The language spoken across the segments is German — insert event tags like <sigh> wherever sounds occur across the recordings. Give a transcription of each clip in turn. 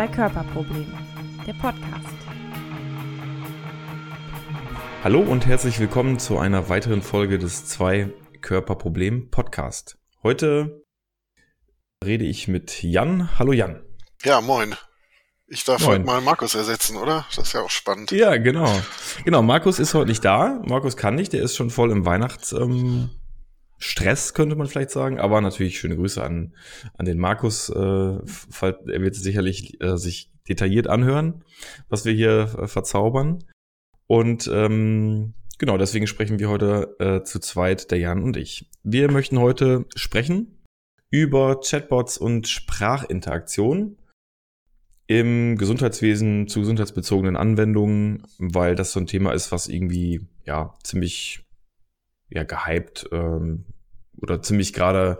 Zwei Körperprobleme, der Podcast. Hallo und herzlich willkommen zu einer weiteren Folge des Zwei Körperproblem Podcast. Heute rede ich mit Jan. Hallo Jan. Ja, moin. Ich darf moin. heute mal Markus ersetzen, oder? Das ist ja auch spannend. Ja, genau. Genau, Markus ist heute nicht da. Markus kann nicht, der ist schon voll im Weihnachts... Ähm, Stress, könnte man vielleicht sagen, aber natürlich schöne Grüße an, an den Markus. Äh, er wird sicherlich äh, sich detailliert anhören, was wir hier äh, verzaubern. Und ähm, genau, deswegen sprechen wir heute äh, zu zweit, der Jan und ich. Wir möchten heute sprechen über Chatbots und Sprachinteraktion im Gesundheitswesen zu gesundheitsbezogenen Anwendungen, weil das so ein Thema ist, was irgendwie ja ziemlich ja gehypt ähm, oder ziemlich gerade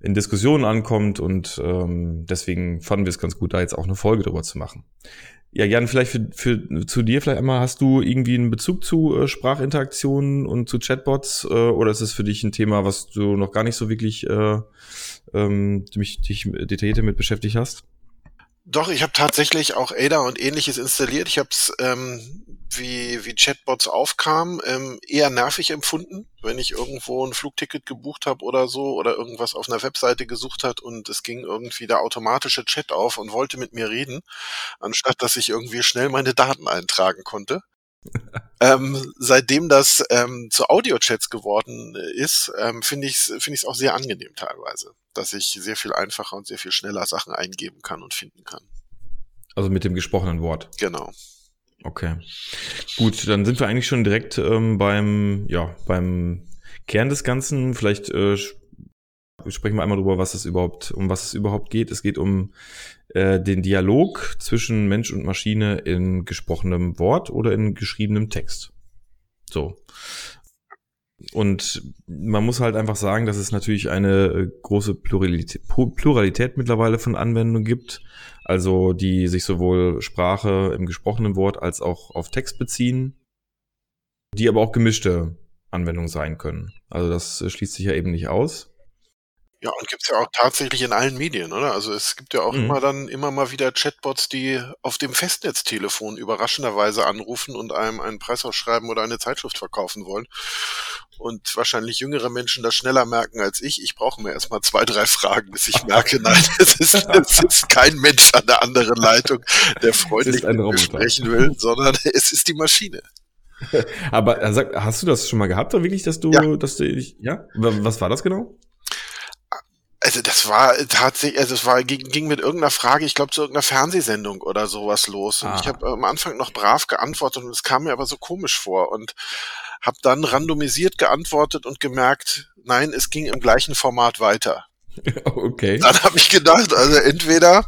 in Diskussionen ankommt und ähm, deswegen fanden wir es ganz gut, da jetzt auch eine Folge drüber zu machen. Ja, Jan, vielleicht für, für zu dir vielleicht einmal, hast du irgendwie einen Bezug zu äh, Sprachinteraktionen und zu Chatbots äh, oder ist es für dich ein Thema, was du noch gar nicht so wirklich äh, ähm, dich, dich detailliert damit beschäftigt hast? Doch, ich habe tatsächlich auch Ada und ähnliches installiert. Ich habe es ähm, wie, wie Chatbots aufkamen, ähm, eher nervig empfunden, wenn ich irgendwo ein Flugticket gebucht habe oder so oder irgendwas auf einer Webseite gesucht hat und es ging irgendwie der automatische Chat auf und wollte mit mir reden, anstatt dass ich irgendwie schnell meine Daten eintragen konnte. <laughs> ähm, seitdem das ähm, zu Audio-Chats geworden ist, ähm, finde ich es find ich's auch sehr angenehm teilweise, dass ich sehr viel einfacher und sehr viel schneller Sachen eingeben kann und finden kann. Also mit dem gesprochenen Wort. Genau. Okay. Gut, dann sind wir eigentlich schon direkt ähm, beim, ja, beim Kern des Ganzen. Vielleicht äh, sprechen wir einmal drüber, was es überhaupt, um was es überhaupt geht. Es geht um äh, den Dialog zwischen Mensch und Maschine in gesprochenem Wort oder in geschriebenem Text. So. Und man muss halt einfach sagen, dass es natürlich eine äh, große Pluralität, Pluralität mittlerweile von Anwendungen gibt. Also die sich sowohl Sprache im gesprochenen Wort als auch auf Text beziehen, die aber auch gemischte Anwendungen sein können. Also das äh, schließt sich ja eben nicht aus. Ja, und gibt's ja auch tatsächlich in allen Medien, oder? Also es gibt ja auch mhm. immer dann immer mal wieder Chatbots, die auf dem Festnetztelefon überraschenderweise anrufen und einem einen Preis ausschreiben oder eine Zeitschrift verkaufen wollen. Und wahrscheinlich jüngere Menschen das schneller merken als ich. Ich brauche mir erstmal zwei, drei Fragen, bis ich merke, <laughs> nein, es ist, es ist kein Mensch an der anderen Leitung, der <laughs> freundlich sprechen will, sondern <laughs> es ist die Maschine. Aber hast du das schon mal gehabt, oder wirklich, dass du, ja. dass du, ja? Was war das genau? Also das war tatsächlich, also es war ging, ging mit irgendeiner Frage, ich glaube zu irgendeiner Fernsehsendung oder sowas los. Und ah. ich habe am Anfang noch brav geantwortet und es kam mir aber so komisch vor und habe dann randomisiert geantwortet und gemerkt, nein, es ging im gleichen Format weiter. <laughs> Okay. Dann habe ich gedacht, also entweder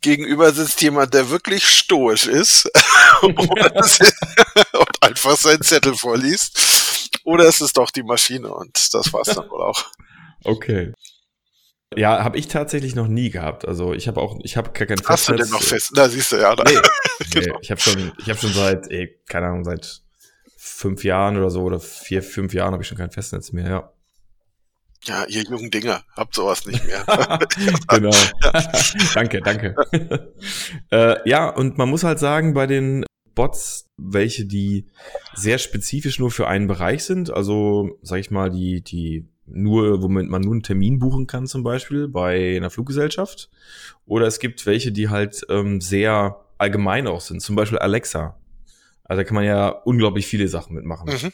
gegenüber sitzt jemand, der wirklich stoisch ist <laughs> <laughs> und einfach seinen Zettel vorliest, oder es ist doch die Maschine und das war's dann wohl auch. Okay. Ja, habe ich tatsächlich noch nie gehabt. Also ich habe auch, ich habe gar kein Hast Festnetz. du denn noch fest? Da siehst du ja. Da. Nee, <laughs> nee genau. ich habe schon, ich habe schon seit, ey, keine Ahnung, seit fünf Jahren oder so oder vier, fünf Jahren habe ich schon kein Festnetz mehr. Ja. Ja, ihr jungen Dinger, habt sowas nicht mehr. <laughs> <laughs> genau. danke, danke. äh, ja, und man muss halt sagen, bei den Bots, welche die sehr spezifisch nur für einen Bereich sind, also sag ich mal, die, die nur, womit man nur einen Termin buchen kann, zum Beispiel bei einer Fluggesellschaft. Oder es gibt welche, die halt ähm, sehr allgemein auch sind, zum Beispiel Alexa. Also da kann man ja unglaublich viele Sachen mitmachen. Mhm.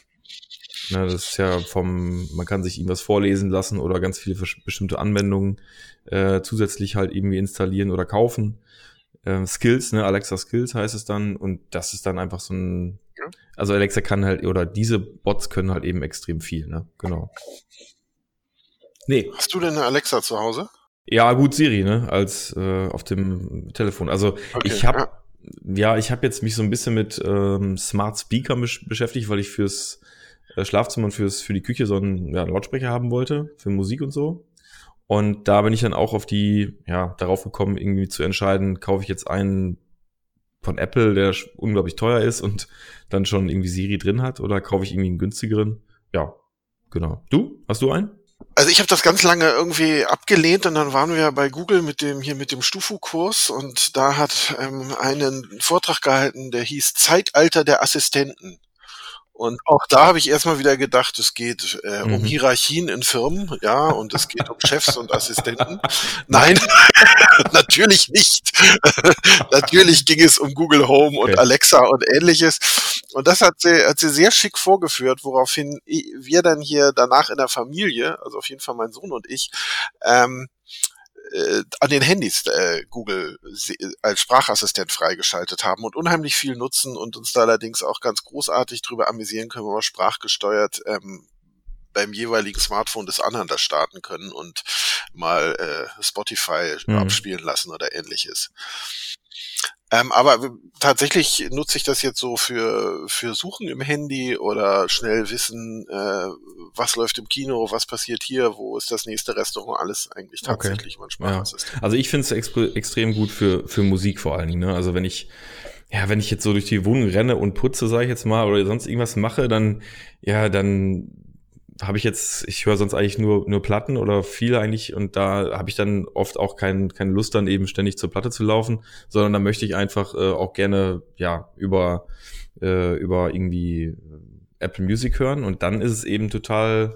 Na, das ist ja vom, man kann sich irgendwas vorlesen lassen oder ganz viele bestimmte Anwendungen äh, zusätzlich halt irgendwie installieren oder kaufen. Äh, Skills, ne, Alexa Skills heißt es dann und das ist dann einfach so ein, also Alexa kann halt, oder diese Bots können halt eben extrem viel, ne, genau. Nee. Hast du denn eine Alexa zu Hause? Ja, gut, Siri, ne, als äh, auf dem Telefon. Also okay, ich habe ja. ja, ich habe jetzt mich so ein bisschen mit ähm, Smart Speaker beschäftigt, weil ich fürs äh, Schlafzimmer und fürs für die Küche so einen ja, Lautsprecher haben wollte für Musik und so. Und da bin ich dann auch auf die ja darauf gekommen, irgendwie zu entscheiden, kaufe ich jetzt einen von Apple, der unglaublich teuer ist und dann schon irgendwie Siri drin hat, oder kaufe ich irgendwie einen günstigeren? Ja, genau. Du? Hast du einen? Also ich habe das ganz lange irgendwie abgelehnt und dann waren wir bei Google mit dem hier mit dem Stufu-Kurs und da hat ähm, einen Vortrag gehalten, der hieß Zeitalter der Assistenten. Und auch da habe ich erstmal wieder gedacht, es geht äh, um mhm. Hierarchien in Firmen, ja, und es geht um Chefs und Assistenten. <laughs> Nein, <laughs> natürlich nicht. <laughs> natürlich ging es um Google Home und okay. Alexa und ähnliches. Und das hat sie, hat sie sehr schick vorgeführt, woraufhin wir dann hier danach in der Familie, also auf jeden Fall mein Sohn und ich, ähm, äh, an den Handys äh, Google als Sprachassistent freigeschaltet haben und unheimlich viel nutzen und uns da allerdings auch ganz großartig drüber amüsieren können, wenn wir sprachgesteuert ähm, beim jeweiligen Smartphone des anderen das starten können und mal äh, Spotify mhm. abspielen lassen oder ähnliches. Ähm, aber tatsächlich nutze ich das jetzt so für, für Suchen im Handy oder schnell wissen, äh, was läuft im Kino, was passiert hier, wo ist das nächste Restaurant, alles eigentlich tatsächlich okay. manchmal. Ja. Also ich finde es ex extrem gut für, für Musik vor allen Dingen. Ne? Also wenn ich, ja, wenn ich jetzt so durch die Wohnung renne und putze, sage ich jetzt mal, oder sonst irgendwas mache, dann, ja, dann habe ich jetzt, ich höre sonst eigentlich nur, nur Platten oder viele eigentlich und da habe ich dann oft auch kein, keine Lust dann eben ständig zur Platte zu laufen, sondern da möchte ich einfach äh, auch gerne ja über, äh, über irgendwie äh, Apple Music hören und dann ist es eben total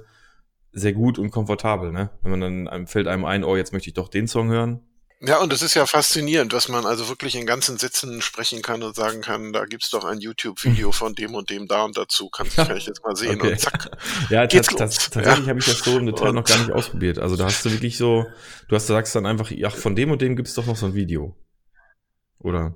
sehr gut und komfortabel, ne? Wenn man dann fällt einem ein, oh, jetzt möchte ich doch den Song hören, ja, und es ist ja faszinierend, dass man also wirklich in ganzen Sätzen sprechen kann und sagen kann, da gibt's doch ein YouTube-Video von dem und dem da und dazu, kannst du vielleicht jetzt mal sehen okay. und zack. <laughs> ja, geht's das, tatsächlich ja. habe ich das so im Detail und noch gar nicht ausprobiert. Also da hast du wirklich so, du hast, du sagst dann einfach, ach, von dem und dem gibt's doch noch so ein Video. Oder?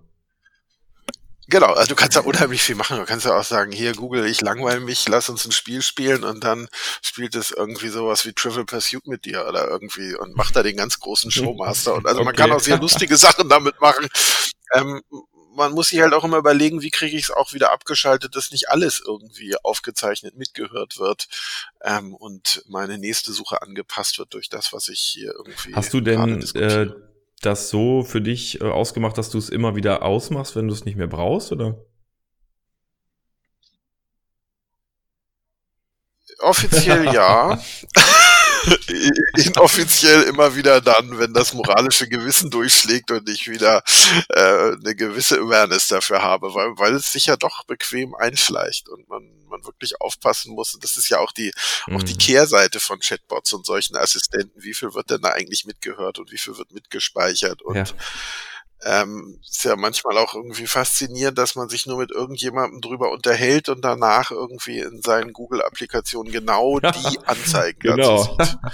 Genau, also du kannst da unheimlich viel machen. Du kannst ja auch sagen, hier Google, ich langweile mich, lass uns ein Spiel spielen und dann spielt es irgendwie sowas wie Trivial Pursuit mit dir oder irgendwie und macht da den ganz großen Showmaster. Und also okay. man kann auch sehr lustige Sachen damit machen. Ähm, man muss sich halt auch immer überlegen, wie kriege ich es auch wieder abgeschaltet, dass nicht alles irgendwie aufgezeichnet mitgehört wird ähm, und meine nächste Suche angepasst wird durch das, was ich hier irgendwie. Hast du denn äh, das so für dich äh, ausgemacht, dass du es immer wieder ausmachst, wenn du es nicht mehr brauchst, oder? Offiziell <laughs> ja. <laughs> Inoffiziell immer wieder dann, wenn das moralische Gewissen durchschlägt und ich wieder äh, eine gewisse Awareness dafür habe, weil, weil es sich ja doch bequem einschleicht und man, man wirklich aufpassen muss. Und das ist ja auch die, mhm. auch die mhm. Kehrseite von Chatbots und solchen Assistenten. Wie viel wird denn da eigentlich mitgehört und wie viel wird mitgespeichert und ja ähm, ist ja manchmal auch irgendwie faszinierend, dass man sich nur mit irgendjemandem drüber unterhält und danach irgendwie in seinen Google-Applikationen genau <laughs> die Anzeigen genau. sieht. <laughs>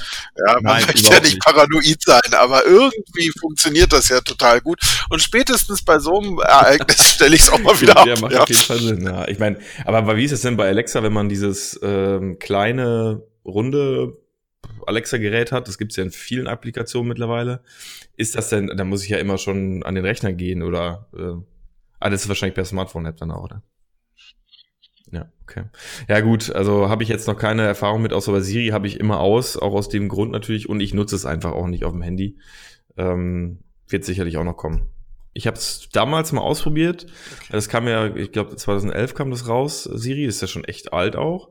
Ja, man Nein, möchte ja nicht paranoid sein, aber irgendwie funktioniert das ja total gut. Und spätestens bei so einem Ereignis <laughs> stelle ich es auch mal wieder ja, ab. Macht ja. auf jeden Fall Sinn, ja. Ich meine, aber wie ist es denn bei Alexa, wenn man dieses ähm, kleine runde Alexa-Gerät hat, das gibt es ja in vielen Applikationen mittlerweile, ist das denn, da muss ich ja immer schon an den Rechner gehen oder äh, ah, das ist wahrscheinlich per Smartphone-App dann auch, oder? Ja, okay. Ja gut, also habe ich jetzt noch keine Erfahrung mit, außer bei Siri habe ich immer aus, auch aus dem Grund natürlich und ich nutze es einfach auch nicht auf dem Handy. Ähm, wird sicherlich auch noch kommen. Ich habe es damals mal ausprobiert. Okay. Das kam ja, ich glaube 2011 kam das raus. Siri ist ja schon echt alt auch.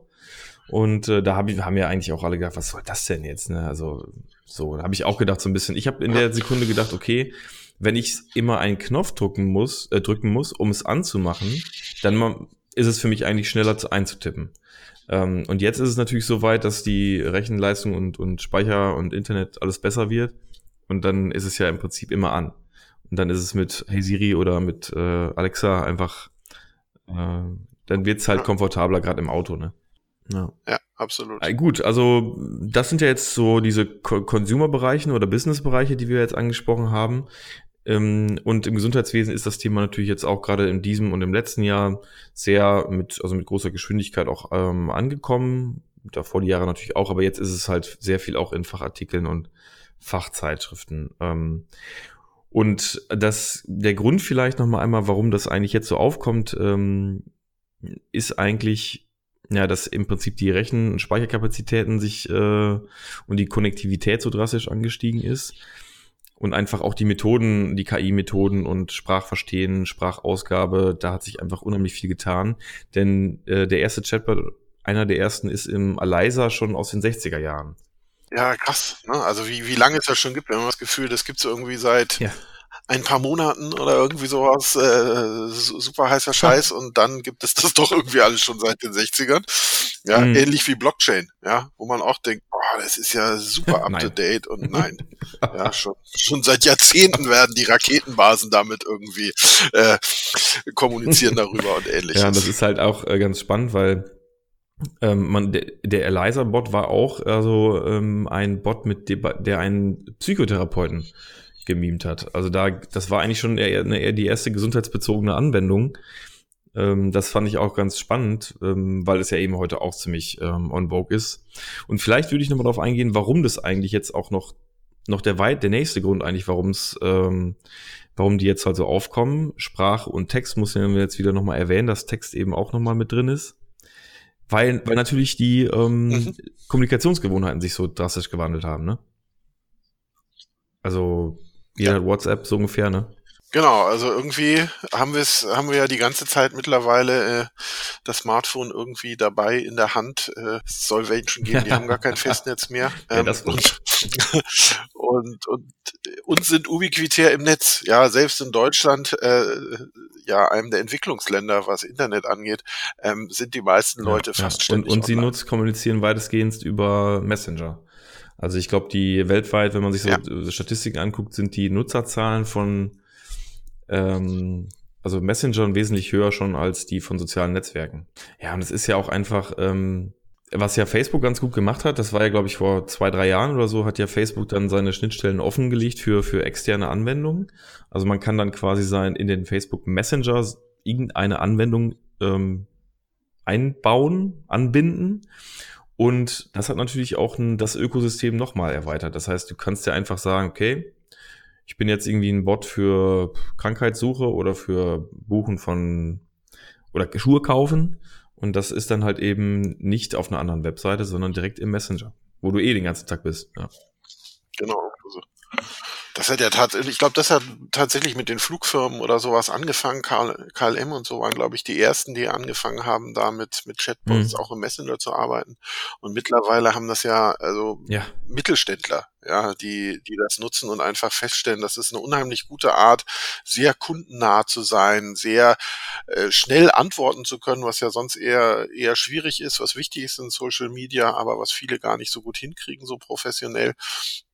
Und äh, da hab ich, haben ja eigentlich auch alle gedacht, was soll das denn jetzt? Ne? Also so, da habe ich auch gedacht so ein bisschen. Ich habe in der Sekunde gedacht, okay, wenn ich immer einen Knopf drücken muss, äh, drücken muss, um es anzumachen, dann ist es für mich eigentlich schneller zu einzutippen. Ähm, und jetzt ist es natürlich so weit, dass die Rechenleistung und, und Speicher und Internet alles besser wird. Und dann ist es ja im Prinzip immer an. Und dann ist es mit Hey Siri oder mit äh, Alexa einfach, äh, dann wird's halt komfortabler, gerade im Auto, ne? Ja. ja, absolut. Äh, gut, also das sind ja jetzt so diese Consumer-Bereiche oder Business-Bereiche, die wir jetzt angesprochen haben. Ähm, und im Gesundheitswesen ist das Thema natürlich jetzt auch gerade in diesem und im letzten Jahr sehr mit, also mit großer Geschwindigkeit auch ähm, angekommen. Davor die Jahre natürlich auch, aber jetzt ist es halt sehr viel auch in Fachartikeln und Fachzeitschriften. Ähm, und das, der Grund vielleicht nochmal einmal, warum das eigentlich jetzt so aufkommt, ähm, ist eigentlich ja, dass im Prinzip die Rechen- und Speicherkapazitäten sich äh, und die Konnektivität so drastisch angestiegen ist und einfach auch die Methoden, die KI-Methoden und Sprachverstehen, Sprachausgabe, da hat sich einfach unheimlich viel getan. Denn äh, der erste Chatbot, einer der ersten, ist im Aleiser schon aus den 60er Jahren. Ja, krass. Ne? Also wie, wie lange es das schon gibt, wenn man das Gefühl, das gibt es irgendwie seit ja ein paar Monaten oder irgendwie sowas, äh, super heißer Scheiß und dann gibt es das <laughs> doch irgendwie alles schon seit den 60ern. Ja, mhm. ähnlich wie Blockchain, ja, wo man auch denkt, boah, das ist ja super <laughs> up to date und <laughs> nein. ja, schon, schon seit Jahrzehnten werden die Raketenbasen damit irgendwie äh, kommunizieren darüber und ähnliches. Ja, das ist halt auch äh, ganz spannend, weil ähm, man, der, der Eliza-Bot war auch also ähm, ein Bot, mit der einen Psychotherapeuten gemimt hat. Also da, das war eigentlich schon eher, eher die erste gesundheitsbezogene Anwendung. Ähm, das fand ich auch ganz spannend, ähm, weil es ja eben heute auch ziemlich ähm, on vogue ist. Und vielleicht würde ich nochmal darauf eingehen, warum das eigentlich jetzt auch noch, noch der weit, der nächste Grund eigentlich, warum es, ähm, warum die jetzt halt so aufkommen. Sprache und Text muss ich jetzt wieder nochmal erwähnen, dass Text eben auch nochmal mit drin ist. Weil, weil natürlich die ähm, mhm. Kommunikationsgewohnheiten sich so drastisch gewandelt haben, ne? Also jeder ja. hat WhatsApp so ungefähr, ne? Genau, also irgendwie haben wir es, haben wir ja die ganze Zeit mittlerweile äh, das Smartphone irgendwie dabei in der Hand. Äh, es soll welchen geben, die <laughs> haben gar kein Festnetz mehr. Ähm, ja, das und, <laughs> und, und uns sind ubiquitär im Netz. Ja, selbst in Deutschland, äh, ja, einem der Entwicklungsländer, was Internet angeht, ähm, sind die meisten Leute ja, fast ja. ständig. Und, und sie nutzt, kommunizieren weitestgehend über Messenger. Also ich glaube, die weltweit, wenn man sich so ja. Statistiken anguckt, sind die Nutzerzahlen von ähm, also Messengern wesentlich höher schon als die von sozialen Netzwerken. Ja, und es ist ja auch einfach, ähm, was ja Facebook ganz gut gemacht hat, das war ja, glaube ich, vor zwei, drei Jahren oder so, hat ja Facebook dann seine Schnittstellen offengelegt für, für externe Anwendungen. Also man kann dann quasi sein, in den Facebook Messenger irgendeine Anwendung ähm, einbauen, anbinden und das hat natürlich auch ein, das Ökosystem nochmal erweitert. Das heißt, du kannst ja einfach sagen, okay, ich bin jetzt irgendwie ein Bot für Krankheitssuche oder für Buchen von oder Schuhe kaufen. Und das ist dann halt eben nicht auf einer anderen Webseite, sondern direkt im Messenger, wo du eh den ganzen Tag bist. Ja. Genau. Das hat ja tatsächlich, ich glaube, das hat tatsächlich mit den Flugfirmen oder sowas angefangen. Karl, KLM und so waren, glaube ich, die ersten, die angefangen haben, damit mit Chatbots mhm. auch im Messenger zu arbeiten. Und mittlerweile haben das ja, also ja. Mittelständler, ja, die, die das nutzen und einfach feststellen, das ist eine unheimlich gute Art, sehr kundennah zu sein, sehr äh, schnell antworten zu können, was ja sonst eher, eher schwierig ist, was wichtig ist in Social Media, aber was viele gar nicht so gut hinkriegen, so professionell.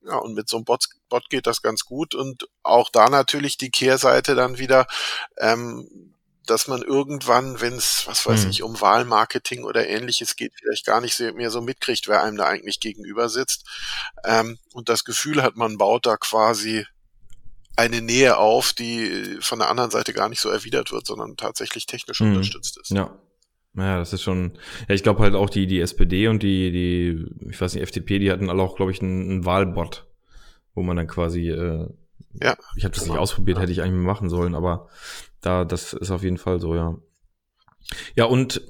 Ja, und mit so einem Bot, Bot geht das ganz gut und auch da natürlich die Kehrseite dann wieder, ähm, dass man irgendwann, wenn es, was weiß mhm. ich, um Wahlmarketing oder ähnliches geht, vielleicht gar nicht mehr so mitkriegt, wer einem da eigentlich gegenüber sitzt. Ähm, und das Gefühl hat, man baut da quasi eine Nähe auf, die von der anderen Seite gar nicht so erwidert wird, sondern tatsächlich technisch mhm. unterstützt ist. Ja. Ja, das ist schon, ja, ich glaube halt auch die, die SPD und die, die, ich weiß nicht, FDP, die hatten alle auch, glaube ich, einen, einen Wahlbot, wo man dann quasi, äh, ja, ich habe das genau. nicht ausprobiert, ja. hätte ich eigentlich mal machen sollen, aber da, das ist auf jeden Fall so, ja. Ja, und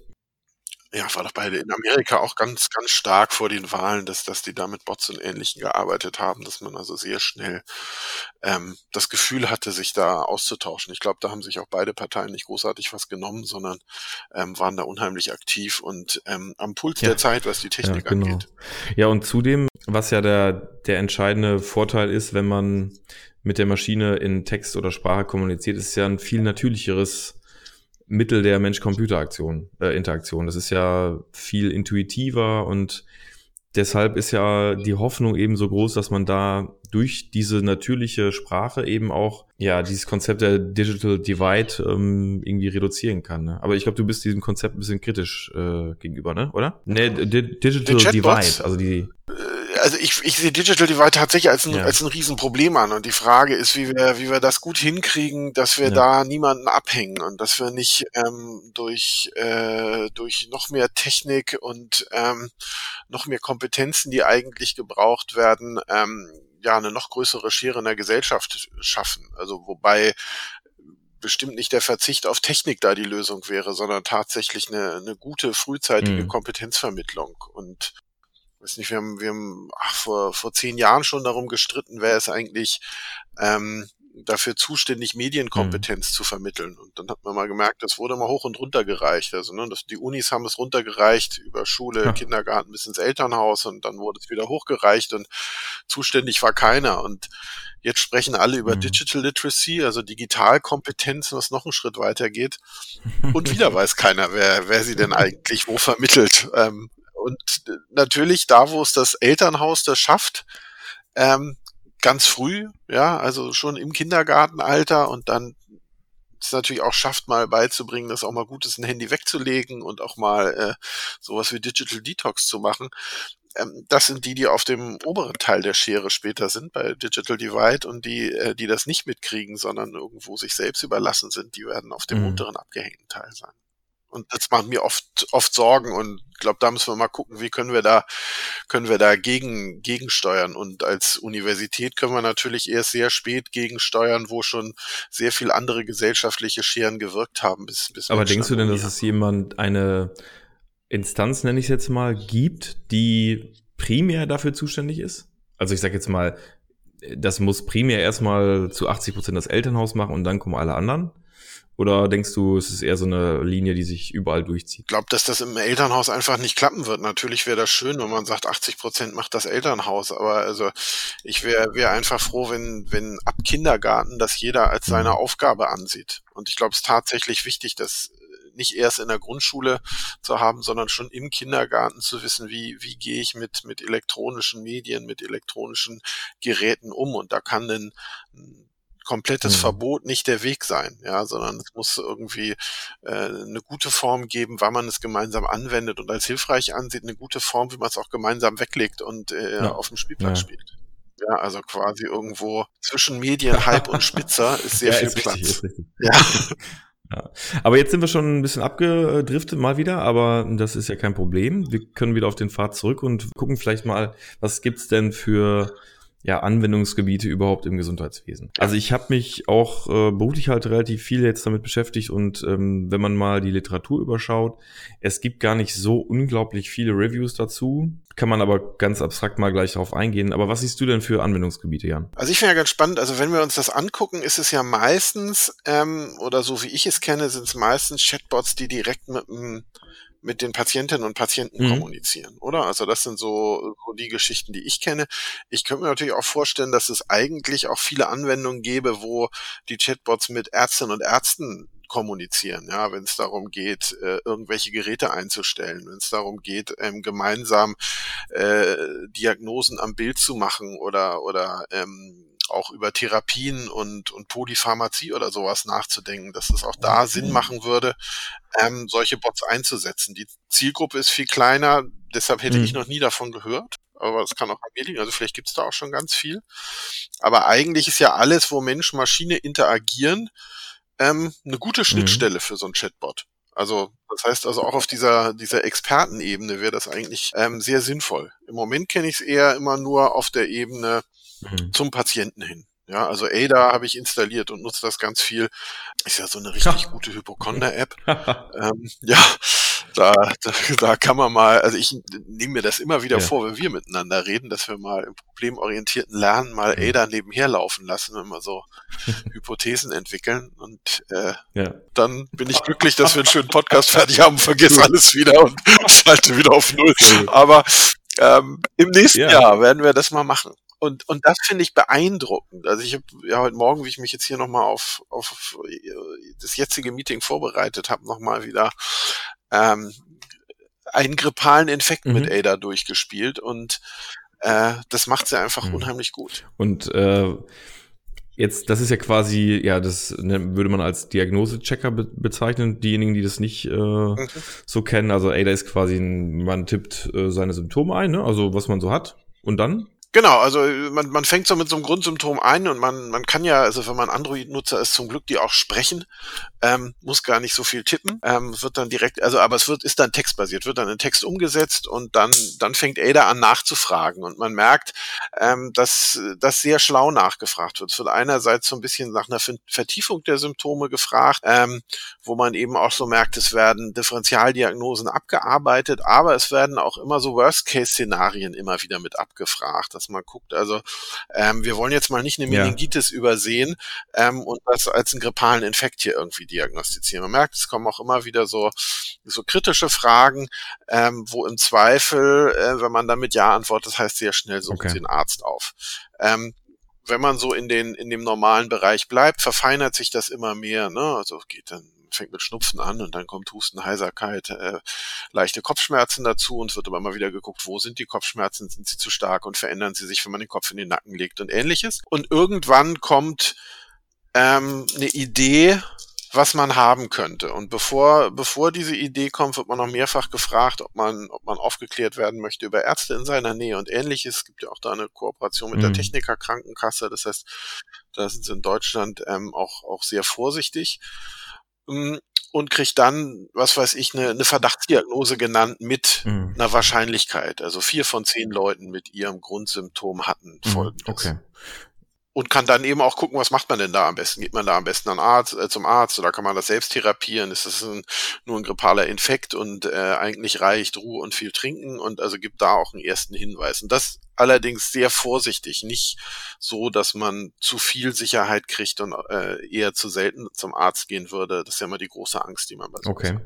ja, war doch bei in Amerika auch ganz, ganz stark vor den Wahlen, dass, dass die da mit Bots und Ähnlichen gearbeitet haben, dass man also sehr schnell ähm, das Gefühl hatte, sich da auszutauschen. Ich glaube, da haben sich auch beide Parteien nicht großartig was genommen, sondern ähm, waren da unheimlich aktiv und ähm, am Puls ja. der Zeit, was die Technik ja, genau. angeht. Ja, und zudem, was ja der, der entscheidende Vorteil ist, wenn man mit der Maschine in Text oder Sprache kommuniziert, ist ja ein viel natürlicheres Mittel der Mensch-Computer-Aktion, äh, Interaktion. Das ist ja viel intuitiver und deshalb ist ja die Hoffnung eben so groß, dass man da durch diese natürliche Sprache eben auch ja dieses Konzept der Digital Divide ähm, irgendwie reduzieren kann. Ne? Aber ich glaube, du bist diesem Konzept ein bisschen kritisch äh, gegenüber, ne? Oder? Ne, Digital Divide, also die also ich, ich sehe Digital Divide tatsächlich als ein, ja. als ein Riesenproblem an. Und die Frage ist, wie wir, wie wir das gut hinkriegen, dass wir ja. da niemanden abhängen und dass wir nicht ähm, durch, äh, durch noch mehr Technik und ähm, noch mehr Kompetenzen, die eigentlich gebraucht werden, ähm, ja, eine noch größere Schere in der Gesellschaft schaffen. Also wobei bestimmt nicht der Verzicht auf Technik da die Lösung wäre, sondern tatsächlich eine, eine gute frühzeitige mhm. Kompetenzvermittlung. Und weiß nicht, wir haben, wir haben ach, vor, vor zehn Jahren schon darum gestritten, wer ist eigentlich ähm, dafür zuständig, Medienkompetenz mhm. zu vermitteln. Und dann hat man mal gemerkt, das wurde mal hoch und runter gereicht. Also ne, das, die Unis haben es runtergereicht über Schule, ja. Kindergarten bis ins Elternhaus und dann wurde es wieder hochgereicht und zuständig war keiner. Und jetzt sprechen alle über mhm. Digital Literacy, also Digitalkompetenz, was noch einen Schritt weiter geht. Und wieder <laughs> weiß keiner, wer, wer sie denn eigentlich wo vermittelt. Ähm, und natürlich da, wo es das Elternhaus das schafft, ähm, ganz früh, ja, also schon im Kindergartenalter und dann es natürlich auch schafft, mal beizubringen, dass auch mal gut ist, ein Handy wegzulegen und auch mal äh, sowas wie Digital Detox zu machen. Ähm, das sind die, die auf dem oberen Teil der Schere später sind bei Digital Divide und die, äh, die das nicht mitkriegen, sondern irgendwo sich selbst überlassen sind, die werden auf dem mhm. unteren abgehängten Teil sein. Und das macht mir oft, oft Sorgen und ich glaube, da müssen wir mal gucken, wie können wir da, können wir da gegen, gegensteuern. Und als Universität können wir natürlich erst sehr spät gegensteuern, wo schon sehr viel andere gesellschaftliche Scheren gewirkt haben. Bis, bis Aber denkst du denn, dass es jemand eine Instanz, nenne ich es jetzt mal, gibt, die primär dafür zuständig ist? Also ich sage jetzt mal, das muss primär erstmal zu 80 Prozent das Elternhaus machen und dann kommen alle anderen. Oder denkst du, es ist eher so eine Linie, die sich überall durchzieht? Ich glaube, dass das im Elternhaus einfach nicht klappen wird. Natürlich wäre das schön, wenn man sagt, 80 Prozent macht das Elternhaus. Aber also ich wäre wär einfach froh, wenn, wenn ab Kindergarten das jeder als seine mhm. Aufgabe ansieht. Und ich glaube, es ist tatsächlich wichtig, dass nicht erst in der Grundschule zu haben, sondern schon im Kindergarten zu wissen, wie, wie gehe ich mit, mit elektronischen Medien, mit elektronischen Geräten um. Und da kann ein, komplettes mhm. Verbot nicht der Weg sein, ja, sondern es muss irgendwie äh, eine gute Form geben, wann man es gemeinsam anwendet und als hilfreich ansieht, eine gute Form, wie man es auch gemeinsam weglegt und äh, ja. auf dem Spielplatz ja. spielt. Ja, also quasi irgendwo zwischen Medien, Hype und Spitzer ist sehr <laughs> ja, viel ist Platz. Richtig, richtig. Ja. <laughs> Ja. Aber jetzt sind wir schon ein bisschen abgedriftet mal wieder, aber das ist ja kein Problem. Wir können wieder auf den Pfad zurück und gucken vielleicht mal, was gibt's denn für ja, Anwendungsgebiete überhaupt im Gesundheitswesen. Also ich habe mich auch äh, beruflich halt relativ viel jetzt damit beschäftigt und ähm, wenn man mal die Literatur überschaut, es gibt gar nicht so unglaublich viele Reviews dazu, kann man aber ganz abstrakt mal gleich darauf eingehen. Aber was siehst du denn für Anwendungsgebiete, Jan? Also ich finde ja ganz spannend, also wenn wir uns das angucken, ist es ja meistens, ähm, oder so wie ich es kenne, sind es meistens Chatbots, die direkt mit einem mit den Patientinnen und Patienten mhm. kommunizieren, oder? Also das sind so, so die Geschichten, die ich kenne. Ich könnte mir natürlich auch vorstellen, dass es eigentlich auch viele Anwendungen gäbe, wo die Chatbots mit Ärztinnen und Ärzten kommunizieren, ja, wenn es darum geht, äh, irgendwelche Geräte einzustellen, wenn es darum geht, ähm, gemeinsam äh, Diagnosen am Bild zu machen oder oder ähm, auch über Therapien und, und Polypharmazie oder sowas nachzudenken, dass es auch da Sinn machen würde, ähm, solche Bots einzusetzen. Die Zielgruppe ist viel kleiner, deshalb hätte mhm. ich noch nie davon gehört. Aber das kann auch an mir liegen. Also vielleicht gibt's da auch schon ganz viel. Aber eigentlich ist ja alles, wo Mensch, Maschine interagieren, ähm, eine gute mhm. Schnittstelle mhm. für so ein Chatbot. Also das heißt also auch auf dieser, dieser Expertenebene wäre das eigentlich ähm, sehr sinnvoll. Im Moment kenne ich es eher immer nur auf der Ebene mhm. zum Patienten hin. Ja, also Ada habe ich installiert und nutze das ganz viel. Ist ja so eine <laughs> richtig ja. gute Hypochonder-App. <laughs> ähm, ja, da, da, da kann man mal, also ich nehme mir das immer wieder ja. vor, wenn wir miteinander reden, dass wir mal im problemorientierten Lernen mal mhm. Ada nebenher laufen lassen, wenn wir so <laughs> Hypothesen entwickeln. Und äh, ja. dann bin ich glücklich, dass wir einen schönen Podcast fertig haben, vergiss alles wieder und schalte wieder auf Null. Aber ähm, im nächsten ja. Jahr werden wir das mal machen. Und, und das finde ich beeindruckend. Also ich habe ja heute Morgen, wie ich mich jetzt hier nochmal auf, auf das jetzige Meeting vorbereitet habe, nochmal wieder ähm, einen grippalen Infekt mhm. mit Ada durchgespielt und äh, das macht sie einfach mhm. unheimlich gut. Und äh, jetzt, das ist ja quasi, ja, das ne, würde man als Diagnosechecker be bezeichnen, diejenigen, die das nicht äh, mhm. so kennen. Also Ada ist quasi, ein, man tippt äh, seine Symptome ein, ne? also was man so hat. Und dann? Genau, also man, man fängt so mit so einem Grundsymptom ein und man, man kann ja, also wenn man Android-Nutzer ist, zum Glück die auch sprechen, ähm, muss gar nicht so viel tippen, ähm, wird dann direkt, also aber es wird, ist dann textbasiert, wird dann in Text umgesetzt und dann, dann fängt Ada an nachzufragen und man merkt, ähm, dass das sehr schlau nachgefragt wird. Es wird einerseits so ein bisschen nach einer Vertiefung der Symptome gefragt, ähm, wo man eben auch so merkt, es werden Differentialdiagnosen abgearbeitet, aber es werden auch immer so Worst-Case-Szenarien immer wieder mit abgefragt. Das dass man guckt, also ähm, wir wollen jetzt mal nicht eine Ja. Meningitis übersehen ähm, und das als einen grippalen Infekt hier irgendwie diagnostizieren. Man merkt, es kommen auch immer wieder so, so kritische Fragen, ähm, wo im Zweifel, äh, wenn man damit Ja antwortet, heißt sehr schnell suchen Okay. Sie einen Arzt auf. Ähm, wenn man so in den in dem normalen Bereich bleibt, verfeinert sich das immer mehr. Ne? Also geht dann fängt mit Schnupfen an und dann kommt Husten, Heiserkeit, äh, leichte Kopfschmerzen dazu und es wird aber immer wieder geguckt, wo sind die Kopfschmerzen, sind sie zu stark und verändern sie sich, wenn man den Kopf in den Nacken legt und ähnliches. Und irgendwann kommt ähm, eine Idee, was man haben könnte. Und bevor, bevor diese Idee kommt, wird man noch mehrfach gefragt, ob man, ob man aufgeklärt werden möchte über Ärzte in seiner Nähe und ähnliches. Es gibt ja auch da eine Kooperation mit der Mhm. Technikerkrankenkasse. Das heißt, da sind sie in Deutschland ähm, auch, auch sehr vorsichtig. Mm, Und kriegt dann, was weiß ich, eine, eine Verdachtsdiagnose genannt mit Mhm. einer Wahrscheinlichkeit. Also vier von zehn Leuten mit ihrem Grundsymptom hatten Mhm. folgendes Okay. und kann dann eben auch gucken, was macht man denn da am besten? Geht man da am besten an Arzt, äh, zum Arzt oder kann man das selbst therapieren? Ist das ein, nur ein grippaler Infekt und äh, eigentlich reicht Ruhe und viel trinken und also gibt da auch einen ersten Hinweis. Und das allerdings sehr vorsichtig, nicht so, dass man zu viel Sicherheit kriegt und äh, eher zu selten zum Arzt gehen würde. Das ist ja immer die große Angst, die man bei sowas Okay. hat.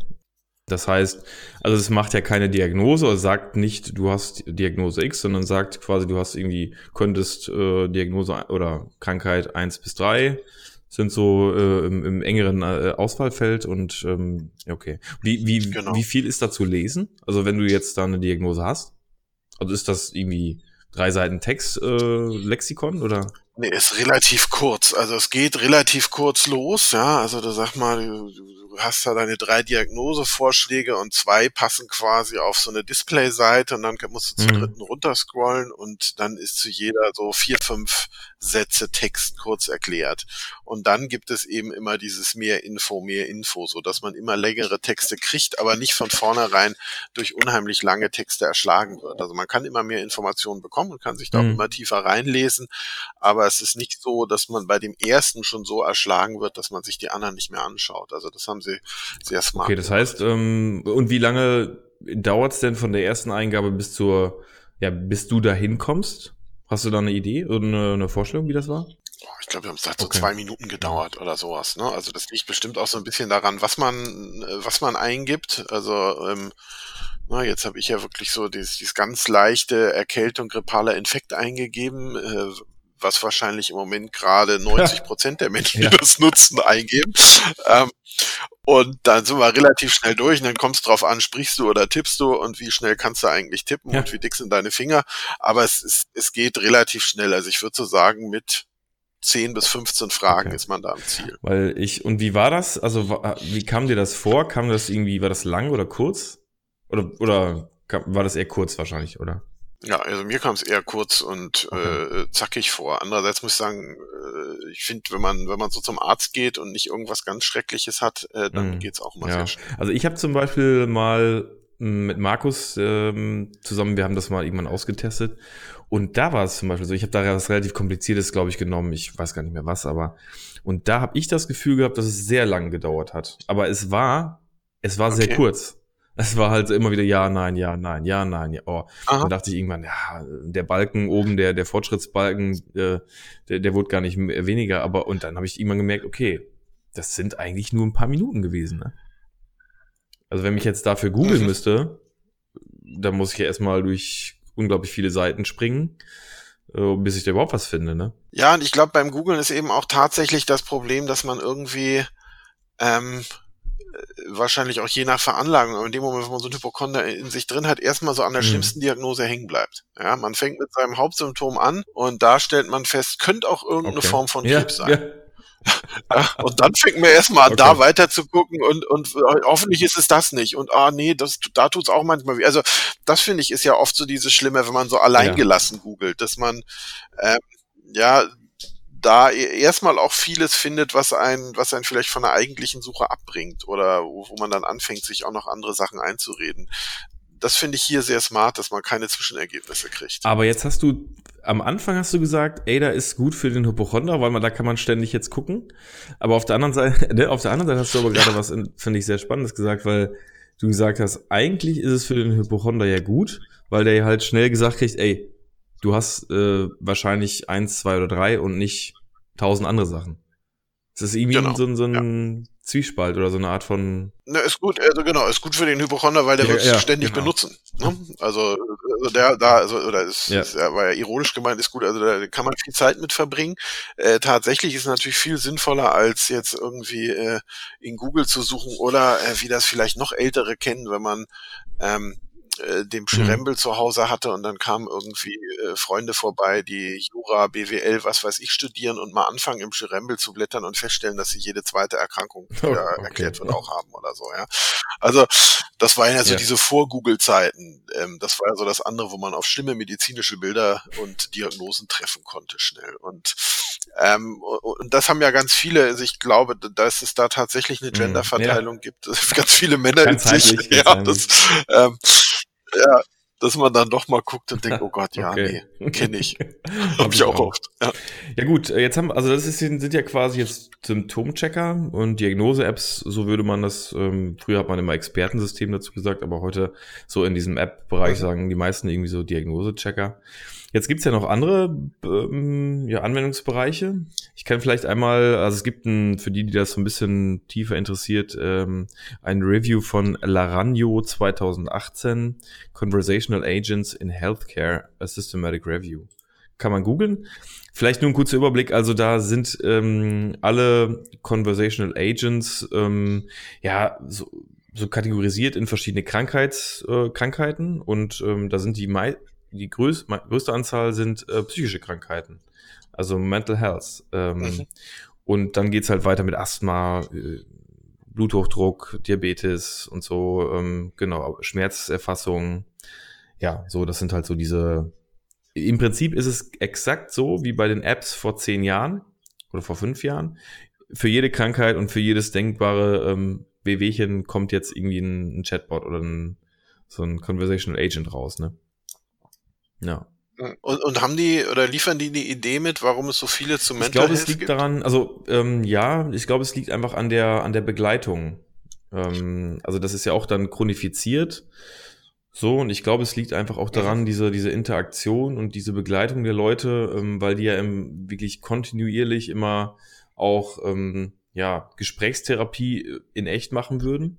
Das heißt, also es macht ja keine Diagnose, oder sagt nicht, du hast Diagnose X, sondern sagt quasi, du hast irgendwie, könntest äh, Diagnose oder Krankheit eins bis drei sind so äh, im, im engeren äh, Auswahlfeld und ähm, okay. Wie, wie, Genau. wie viel ist da zu lesen? Also wenn du jetzt da eine Diagnose hast? Also ist das irgendwie drei Seiten Text äh, Lexikon oder? Nee, ist relativ kurz. Also es geht relativ kurz los, ja. Also du sag mal, du, du hast da deine drei Diagnosevorschläge und zwei passen quasi auf so eine Display-Seite und dann musst du zur Mhm. dritten runterscrollen und dann ist zu jeder so vier, fünf Sätze Text kurz erklärt. Und dann gibt es eben immer dieses mehr Info, mehr Info, so dass man immer längere Texte kriegt, aber nicht von vornherein durch unheimlich lange Texte erschlagen wird. Also man kann immer mehr Informationen bekommen und kann sich da auch Mhm. immer tiefer reinlesen, aber es ist nicht so, dass man bei dem ersten schon so erschlagen wird, dass man sich die anderen nicht mehr anschaut. Also das haben sie sehr smart. Okay, das heißt, ähm, und wie lange dauert's denn von der ersten Eingabe bis zur, ja, bis du da hinkommst? Hast du da eine Idee oder eine, eine Vorstellung, wie das war? Ich glaube, wir haben es hat so Okay. zwei Minuten gedauert oder sowas. Ne? Also das liegt bestimmt auch so ein bisschen daran, was man, was man eingibt. Also ähm, na, jetzt habe ich ja wirklich so dieses, dieses ganz leichte Erkältung, grippaler Infekt eingegeben, äh, was wahrscheinlich im Moment gerade <laughs> 90 Prozent der Menschen, Ja. die das nutzen, eingeben. Ähm, und dann sind wir relativ schnell durch und dann kommt es drauf an, sprichst du oder tippst du und wie schnell kannst du eigentlich tippen Ja. und wie dick sind deine Finger. Aber es, ist, es geht relativ schnell. Also ich würde so sagen, mit 10 bis 15 Fragen Okay. ist man da am Ziel. Weil ich, und wie war das? Also, wie kam dir das vor? Kam das irgendwie, war das lang oder kurz? Oder, oder war das eher kurz wahrscheinlich, oder? Ja, also mir kam es eher kurz und Okay. äh, zackig vor. Andererseits muss ich sagen, äh, ich finde, wenn man wenn man so zum Arzt geht und nicht irgendwas ganz Schreckliches hat, äh, dann Mhm. geht's auch immer Ja. sehr schnell. Also ich habe zum Beispiel mal m, mit Markus ähm, zusammen, wir haben das mal irgendwann ausgetestet und da war es zum Beispiel so, ich habe da was relativ kompliziertes, glaube ich, genommen, ich weiß gar nicht mehr was, aber und da habe ich das Gefühl gehabt, dass es sehr lang gedauert hat. Aber es war, es war sehr Okay. kurz. Es war halt immer wieder ja, nein, ja, nein, ja, nein, ja. Oh. Aha. Dann dachte ich irgendwann, ja, der Balken oben, der, der Fortschrittsbalken, äh, der, der wurde gar nicht mehr- weniger, aber und dann habe ich irgendwann gemerkt, okay, das sind eigentlich nur ein paar Minuten gewesen, ne? Also wenn mich jetzt dafür googeln Mhm. müsste, dann muss ich ja erstmal durch unglaublich viele Seiten springen, äh, bis ich da überhaupt was finde, ne? Ja, und ich glaube, beim Googlen ist eben auch tatsächlich das Problem, dass man irgendwie ähm, äh, wahrscheinlich auch je nach Veranlagung, aber in dem Moment, wo man so ein Hypochonder in sich drin hat, erstmal so an der Mhm. schlimmsten Diagnose hängen bleibt. Ja, man fängt mit seinem Hauptsymptom an und da stellt man fest, könnte auch irgendeine Okay. Form von ja, Krebs sein. Ja. <laughs> Ja, und dann fängt man erstmal an, da Okay. weiter zu gucken und, und hoffentlich ist es das nicht. Und ah nee, das, da tut's auch manchmal weh. Also das finde ich ist ja oft so dieses Schlimme, wenn man so alleingelassen googelt, dass man ähm, ja da e- erstmal auch vieles findet, was einen, was einen vielleicht von der eigentlichen Suche abbringt oder wo, wo man dann anfängt, sich auch noch andere Sachen einzureden. Das finde ich hier sehr smart, dass man keine Zwischenergebnisse kriegt. Aber jetzt hast du, am Anfang hast du gesagt, Ada ist gut für den Hypochonder, weil man da kann man ständig jetzt gucken. Aber auf der anderen Seite, <laughs> ne, auf der anderen Seite hast du aber gerade was, in- finde ich, sehr Spannendes gesagt, weil du gesagt hast, eigentlich ist es für den Hypochonder ja gut, weil der halt schnell gesagt kriegt, ey, du hast äh, wahrscheinlich eins, zwei oder drei und nicht tausend andere Sachen. Es ist irgendwie genau. so, so ein ja. Zwiespalt oder so eine Art von. Na, ist gut, also genau, ist gut für den Hypochonder, weil der ja, wird ja, ständig genau. benutzen. Ne? Also, also der da, also oder ist, ja. ist ja, war ja ironisch gemeint, ist gut, also da kann man viel Zeit mit verbringen. Äh, tatsächlich ist es natürlich viel sinnvoller, als jetzt irgendwie äh, in Google zu suchen oder äh, wie das vielleicht noch Ältere kennen, wenn man ähm, äh, dem Schirembel mhm. zu Hause hatte und dann kamen irgendwie äh, Freunde vorbei, die Jura, BWL, was weiß ich studieren und mal anfangen im Schirembel zu blättern und feststellen, dass sie jede zweite Erkrankung <laughs> oh, okay. erklärt wird auch haben oder so, ja. Also das waren ja so ja. diese Vor-Google-Zeiten. Ähm, das war ja so das andere, wo man auf schlimme medizinische Bilder und Diagnosen treffen konnte schnell. Und ähm, und das haben ja ganz viele, also ich glaube, dass es da tatsächlich eine mhm. Genderverteilung ja. <laughs> gibt. ganz viele Männer ganz in sich. <laughs> Ja, das, ähm, ja, dass man dann doch mal guckt und denkt, oh Gott, ja, okay. nee, kenne ich. <laughs> Habe ich auch oft. Ja. ja gut, jetzt haben, also das ist, sind ja quasi jetzt Symptomchecker und Diagnose-Apps, so würde man das, ähm, früher hat man immer Expertensystem dazu gesagt, aber heute so in diesem App-Bereich mhm. sagen die meisten irgendwie so Diagnose-Checker. Jetzt gibt's ja noch andere ähm, ja, Anwendungsbereiche. Ich kann vielleicht einmal, also es gibt ein, für die, die das so ein bisschen tiefer interessiert, ähm, ein Review von Laranjo 2018, Conversational Agents in Healthcare, a Systematic Review. Kann man googeln. Vielleicht nur ein kurzer Überblick. Also da sind ähm, alle Conversational Agents ähm, ja so, so kategorisiert in verschiedene Krankheits, äh, Krankheiten und ähm, da sind die mei die größ größte Anzahl sind äh, psychische Krankheiten, also Mental Health. Ähm, mhm. Und dann geht's halt weiter mit Asthma, äh, Bluthochdruck, Diabetes und so, ähm, genau, Schmerzerfassung. Ja, so, das sind halt so diese. Im Prinzip ist es exakt so wie bei den Apps vor zehn Jahren oder vor fünf Jahren. Für jede Krankheit und für jedes denkbare ähm, Wehwehchen kommt jetzt irgendwie ein, ein Chatbot oder ein, so ein Conversational Agent raus, ne? Ja. Und, und haben die oder liefern die eine Idee mit, warum es so viele zu Mental Ich glaube, es liegt gibt? daran, also ähm, ja, ich glaube, es liegt einfach an der an der Begleitung. Ähm, also das ist ja auch dann chronifiziert. So, und ich glaube, es liegt einfach auch daran, diese, diese Interaktion und diese Begleitung der Leute, ähm, weil die ja im, wirklich kontinuierlich immer auch ähm, ja, Gesprächstherapie in echt machen würden.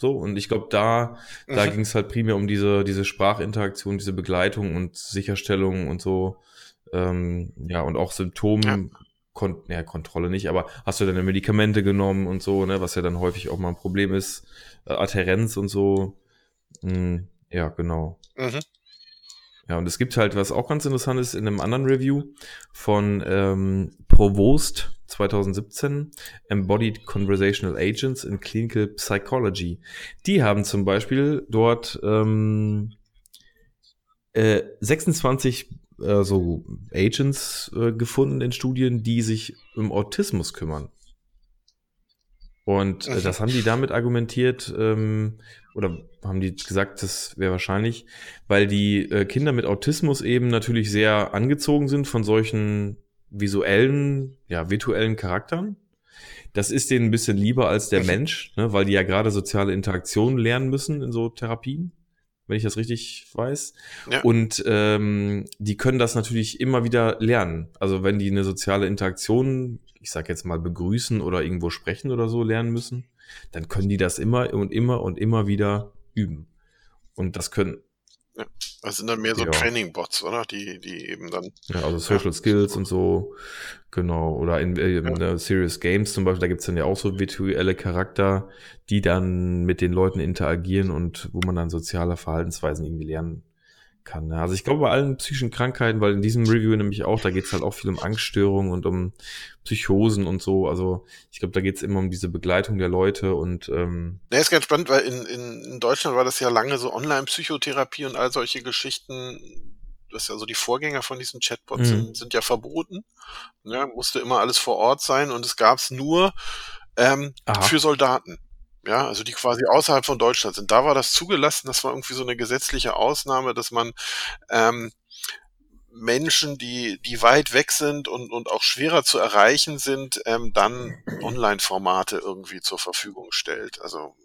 So, und ich glaube, da, da mhm. ging es halt primär um diese, diese Sprachinteraktion, diese Begleitung und Sicherstellung und so. Ähm, ja, und auch Symptome, ja. Kon ja, Kontrolle nicht, aber hast du deine Medikamente genommen und so, ne, was ja dann häufig auch mal ein Problem ist, äh, Adherenz und so. Hm, ja, genau. Mhm. Ja, und es gibt halt, was auch ganz interessant ist, in einem anderen Review von ähm, Provost 2017, Embodied Conversational Agents in Clinical Psychology. Die haben zum Beispiel dort ähm, äh, 26 äh, so Agents äh, gefunden in Studien, die sich um Autismus kümmern. Und äh, das haben die damit argumentiert, ähm, oder haben die gesagt, das wäre wahrscheinlich, weil die äh, Kinder mit Autismus eben natürlich sehr angezogen sind von solchen visuellen, ja, virtuellen Charakteren. Das ist denen ein bisschen lieber als der Mensch, ne, weil die ja gerade soziale Interaktionen lernen müssen in so Therapien, wenn ich das richtig weiß. Ja. Und ähm, die können das natürlich immer wieder lernen. Also wenn die eine soziale Interaktion ich sag jetzt mal, begrüßen oder irgendwo sprechen oder so lernen müssen, dann können die das immer und immer und immer wieder üben. Und das können. Ja, das sind dann mehr so ja. Training-Bots, oder? Die, die eben dann. Ja, also Social ja. Skills und so. Genau. Oder in, in ja. Serious Games zum Beispiel, da gibt's dann ja auch so virtuelle Charakter, die dann mit den Leuten interagieren und wo man dann soziale Verhaltensweisen irgendwie lernen kann. Ne? Also ich glaube bei allen psychischen Krankheiten, weil in diesem Review nämlich auch, da geht es halt auch viel um Angststörungen und um Psychosen und so. Also ich glaube, da geht es immer um diese Begleitung der Leute und ähm, ja, ist ganz spannend, weil in, in, in Deutschland war das ja lange so Online-Psychotherapie und all solche Geschichten. Das ist ja so die Vorgänger von diesen Chatbots mhm. sind, sind ja verboten. Ja, musste immer alles vor Ort sein und es gab es nur ähm, für Soldaten ja, also die quasi außerhalb von Deutschland sind. Da war das zugelassen, das war irgendwie so eine gesetzliche Ausnahme, dass man ähm, Menschen, die, die weit weg sind und, und auch schwerer zu erreichen sind, ähm, dann <clears throat> Online-Formate irgendwie zur Verfügung stellt. Also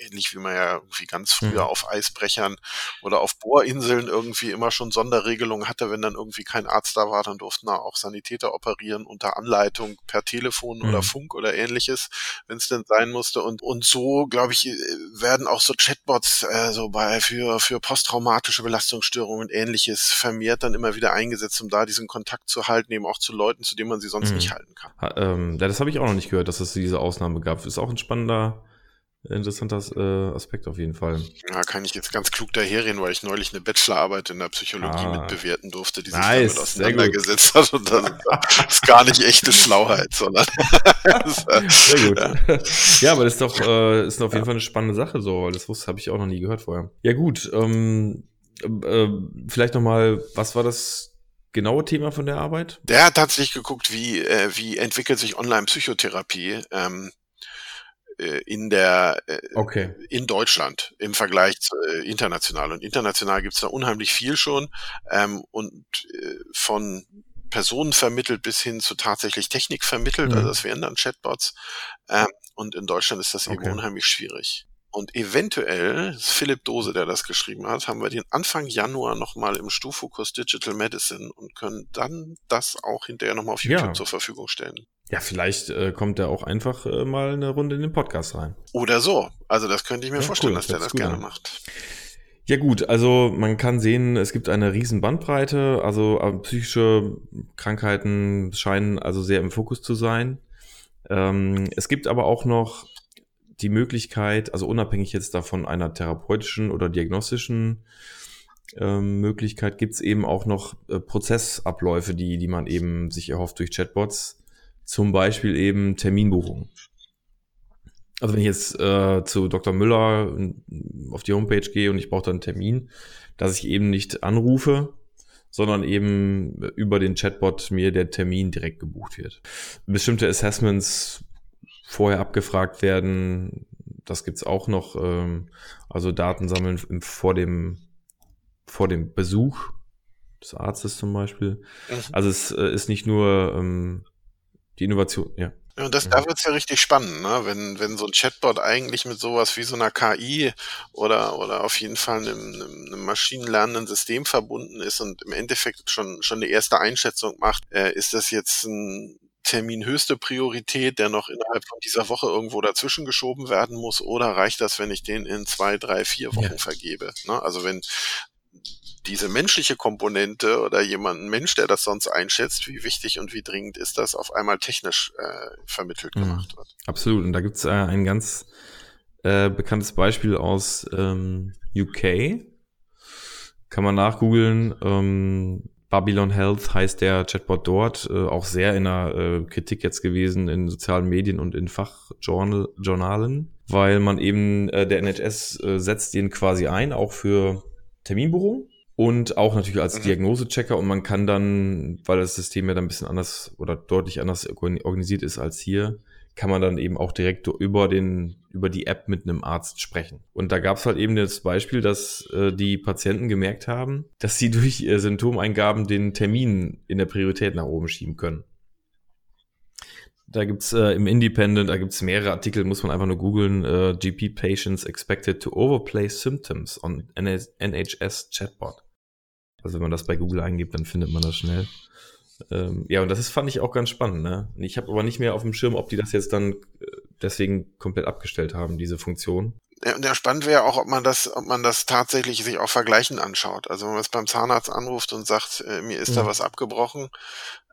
ähnlich wie man ja irgendwie ganz früher Mhm. auf Eisbrechern oder auf Bohrinseln irgendwie immer schon Sonderregelungen hatte, wenn dann irgendwie kein Arzt da war, dann durften da auch Sanitäter operieren unter Anleitung per Telefon oder Mhm. Funk oder ähnliches, wenn es denn sein musste. Und, und so, glaube ich, äh, werden auch so Chatbots äh, so bei für, für posttraumatische Belastungsstörungen und ähnliches vermehrt dann immer wieder eingesetzt, um da diesen Kontakt zu halten, eben auch zu Leuten, zu denen man sie sonst Mhm. nicht halten kann. Ha, ähm, ja, das habe ich auch noch nicht gehört, dass es diese Ausnahme gab. Ist auch ein spannender, interessanter äh, Aspekt auf jeden Fall. Ja, kann ich jetzt ganz klug daherreden, weil ich neulich eine Bachelorarbeit in der Psychologie Ah. mitbewerten durfte, die sich Nice, damit auseinandergesetzt hat. Und das ist gar nicht echte Schlauheit, sondern <laughs> äh, Sehr gut. Ja, aber das ist doch äh, ist auf jeden Fall eine spannende Sache so, weil das wusste habe ich auch noch nie gehört vorher. Ja gut, ähm, äh, vielleicht noch mal, was war das genaue Thema von der Arbeit? der hat tatsächlich geguckt, wie, äh, wie entwickelt sich Online-Psychotherapie ähm, äh, in der äh, Okay. in Deutschland im Vergleich zu äh, international. Und international gibt's da unheimlich viel schon ähm, und äh, von Personen vermittelt bis hin zu tatsächlich Technik vermittelt. Mhm. Also das wären dann Chatbots. Ähm, und in Deutschland ist das eben Okay. unheimlich schwierig. Und eventuell, Philipp Dose, der das geschrieben hat, haben wir den Anfang Januar nochmal im Stufokurs Digital Medicine und können dann das auch hinterher nochmal auf Ja. YouTube zur Verfügung stellen. Ja, vielleicht äh, kommt er auch einfach äh, mal eine Runde in den Podcast rein. Oder so. Also das könnte ich mir Ja, vorstellen, cool, dass der das gerne an. macht. Ja gut, also man kann sehen, es gibt eine riesen Bandbreite, also äh, psychische Krankheiten scheinen also sehr im Fokus zu sein. Ähm, es gibt aber auch noch die Möglichkeit, also unabhängig jetzt davon einer therapeutischen oder diagnostischen ähm, Möglichkeit, gibt es eben auch noch äh, Prozessabläufe, die, die man eben sich erhofft durch Chatbots, zum Beispiel eben Terminbuchung. Also wenn ich jetzt äh, zu Dr. Müller äh, auf die Homepage gehe und ich brauche dann einen Termin, dass ich eben nicht anrufe, sondern eben über den Chatbot mir der Termin direkt gebucht wird. Bestimmte Assessments vorher abgefragt werden, das gibt's auch noch. Ähm, also Daten sammeln im, vor dem vor dem Besuch des Arztes zum Beispiel. Mhm. Also es äh, ist nicht nur ähm, die Innovation, ja. Und das, Mhm. da wird's ja richtig spannend, ne? wenn, wenn so ein Chatbot eigentlich mit sowas wie so einer KI oder, oder auf jeden Fall einem, einem, einem maschinenlernenden System verbunden ist und im Endeffekt schon, schon eine erste Einschätzung macht, äh, ist das jetzt ein Termin höchste Priorität, der noch innerhalb von dieser Woche irgendwo dazwischen geschoben werden muss, oder reicht das, wenn ich den in zwei, drei, vier Wochen Ja. vergebe? Ne? Also wenn diese menschliche Komponente oder jemand, ein Mensch, der das sonst einschätzt, wie wichtig und wie dringend ist das, auf einmal technisch äh, vermittelt Mhm. gemacht wird. Absolut. Und da gibt's äh, ein ganz äh, bekanntes Beispiel aus ähm, UK. Kann man nachgoogeln. Ähm, Babylon Health heißt der Chatbot dort, äh, auch sehr in der äh, Kritik jetzt gewesen in sozialen Medien und in Fachjournalen, weil man eben, äh, der NHS äh, setzt den quasi ein, auch für Terminbuchung und auch natürlich als Mhm. Diagnosechecker und man kann dann, weil das System ja dann ein bisschen anders oder deutlich anders organ- organisiert ist als hier, kann man dann eben auch direkt über den über die App mit einem Arzt sprechen. Und da gab es halt eben das Beispiel, dass äh, die Patienten gemerkt haben, dass sie <laughs> durch äh, Symptomeingaben den Termin in der Priorität nach oben schieben können. Da gibt's äh, im Independent, da gibt's mehrere Artikel, muss man einfach nur googeln. Äh, GP Patients expected to overplay symptoms on NHS Chatbot. Also wenn man das bei Google eingibt, dann findet man das schnell. Ähm, ja, und das ist, fand ich auch ganz spannend. Ne? Ich habe aber nicht mehr auf dem Schirm, ob die das jetzt dann äh, deswegen komplett abgestellt haben, diese Funktion. Ja, und der spannend wäre auch, ob man das, ob man das tatsächlich sich auch vergleichen anschaut. Also wenn man es beim Zahnarzt anruft und sagt, äh, mir ist da Mhm. was abgebrochen,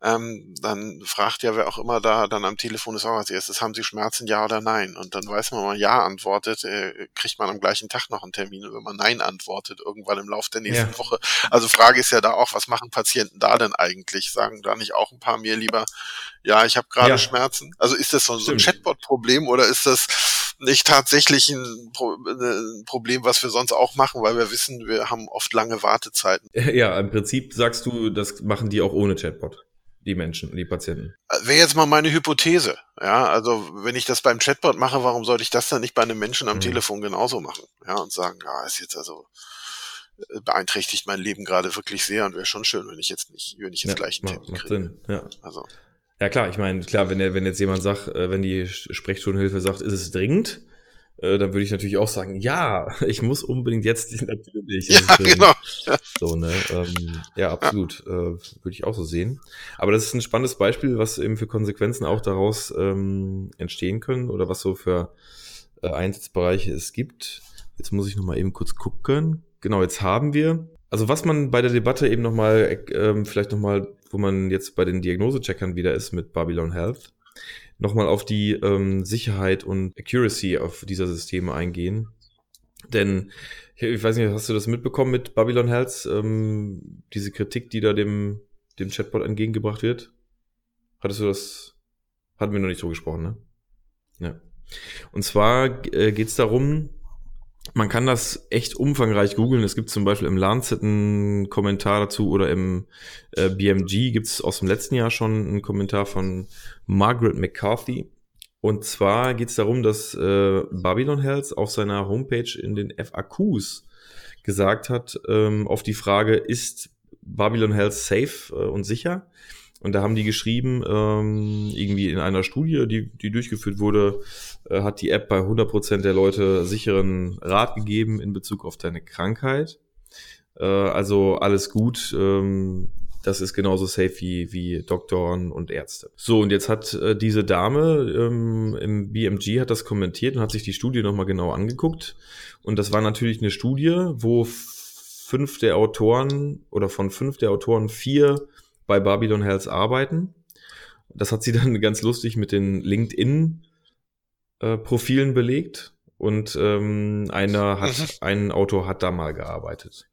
ähm, dann fragt ja wer auch immer da dann am Telefon ist auch als erstes, haben Sie Schmerzen, ja oder nein? Und dann weiß man, wenn man ja antwortet, äh, kriegt man am gleichen Tag noch einen Termin. Und wenn man nein antwortet, irgendwann im Laufe der nächsten Ja. Woche. Also Frage ist ja da auch, was machen Patienten da denn eigentlich? Sagen da nicht auch ein paar mir lieber, ja, ich habe gerade Ja. Schmerzen? Also ist das so, so ein. Chatbot-Problem oder ist das nicht tatsächlich ein, Pro ein Problem, was wir sonst auch machen, weil wir wissen, wir haben oft lange Wartezeiten. Ja, im Prinzip sagst du, das machen die auch ohne Chatbot. Die Menschen, die Patienten. Wäre jetzt mal meine Hypothese. Ja, also wenn ich das beim Chatbot mache, warum sollte ich das dann nicht bei einem Menschen am Mhm. Telefon genauso machen? Ja, und sagen, ja, ist jetzt also äh, beeinträchtigt mein Leben gerade wirklich sehr und wäre schon schön, wenn ich jetzt nicht, wenn ich jetzt Ja, gleich einen macht, Termin macht. Sinn. Ja. Also ja, klar, ich meine, klar, wenn, der, wenn jetzt jemand sagt, äh, wenn die Sprechstundenhilfe sagt, ist es dringend, äh, dann würde ich natürlich auch sagen, ja, <laughs> ich muss unbedingt jetzt natürlich. <laughs> Ja, genau. Ja. So, ne? Ähm, ja, absolut. Ja. Äh, würde ich auch so sehen. Aber das ist ein spannendes Beispiel, was eben für Konsequenzen auch daraus ähm, entstehen können oder was so für äh, Einsatzbereiche es gibt. Jetzt muss ich nochmal eben kurz gucken. Genau, jetzt haben wir. Also was man bei der Debatte eben nochmal, ähm, vielleicht nochmal, wo man jetzt bei den Diagnosecheckern wieder ist mit Babylon Health, nochmal auf die ähm, Sicherheit und Accuracy auf dieser Systeme eingehen. Denn, ich weiß nicht, hast du das mitbekommen mit Babylon Health? Ähm, diese Kritik, die da dem, dem Chatbot entgegengebracht wird? Hattest du das? Hatten wir noch nicht so gesprochen, ne? Ja. Und zwar äh, geht es darum, man kann das echt umfangreich googeln. Es gibt zum Beispiel im Lancet einen Kommentar dazu oder im äh, BMG gibt es aus dem letzten Jahr schon einen Kommentar von Margaret McCarthy. Und zwar geht es darum, dass äh, Babylon Health auf seiner Homepage in den FAQs gesagt hat, ähm, auf die Frage, ist Babylon Health safe äh, und sicher? Und da haben die geschrieben, ähm, irgendwie in einer Studie, die, die durchgeführt wurde, äh, hat die App bei 100% der Leute sicheren Rat gegeben in Bezug auf deine Krankheit. Äh, also alles gut. Ähm, das ist genauso safe wie, wie Doktoren und Ärzte. So, und jetzt hat äh, diese Dame ähm, im BMG hat das kommentiert und hat sich die Studie nochmal genau angeguckt. Und das war natürlich eine Studie, wo fünf der Autoren oder von fünf der Autoren vier bei Babylon Hells arbeiten. Das hat sie <laughs> dann ganz lustig mit den LinkedIn-Profilen äh, belegt. Und ähm, einer hat, mhm. ein Autor hat da mal gearbeitet.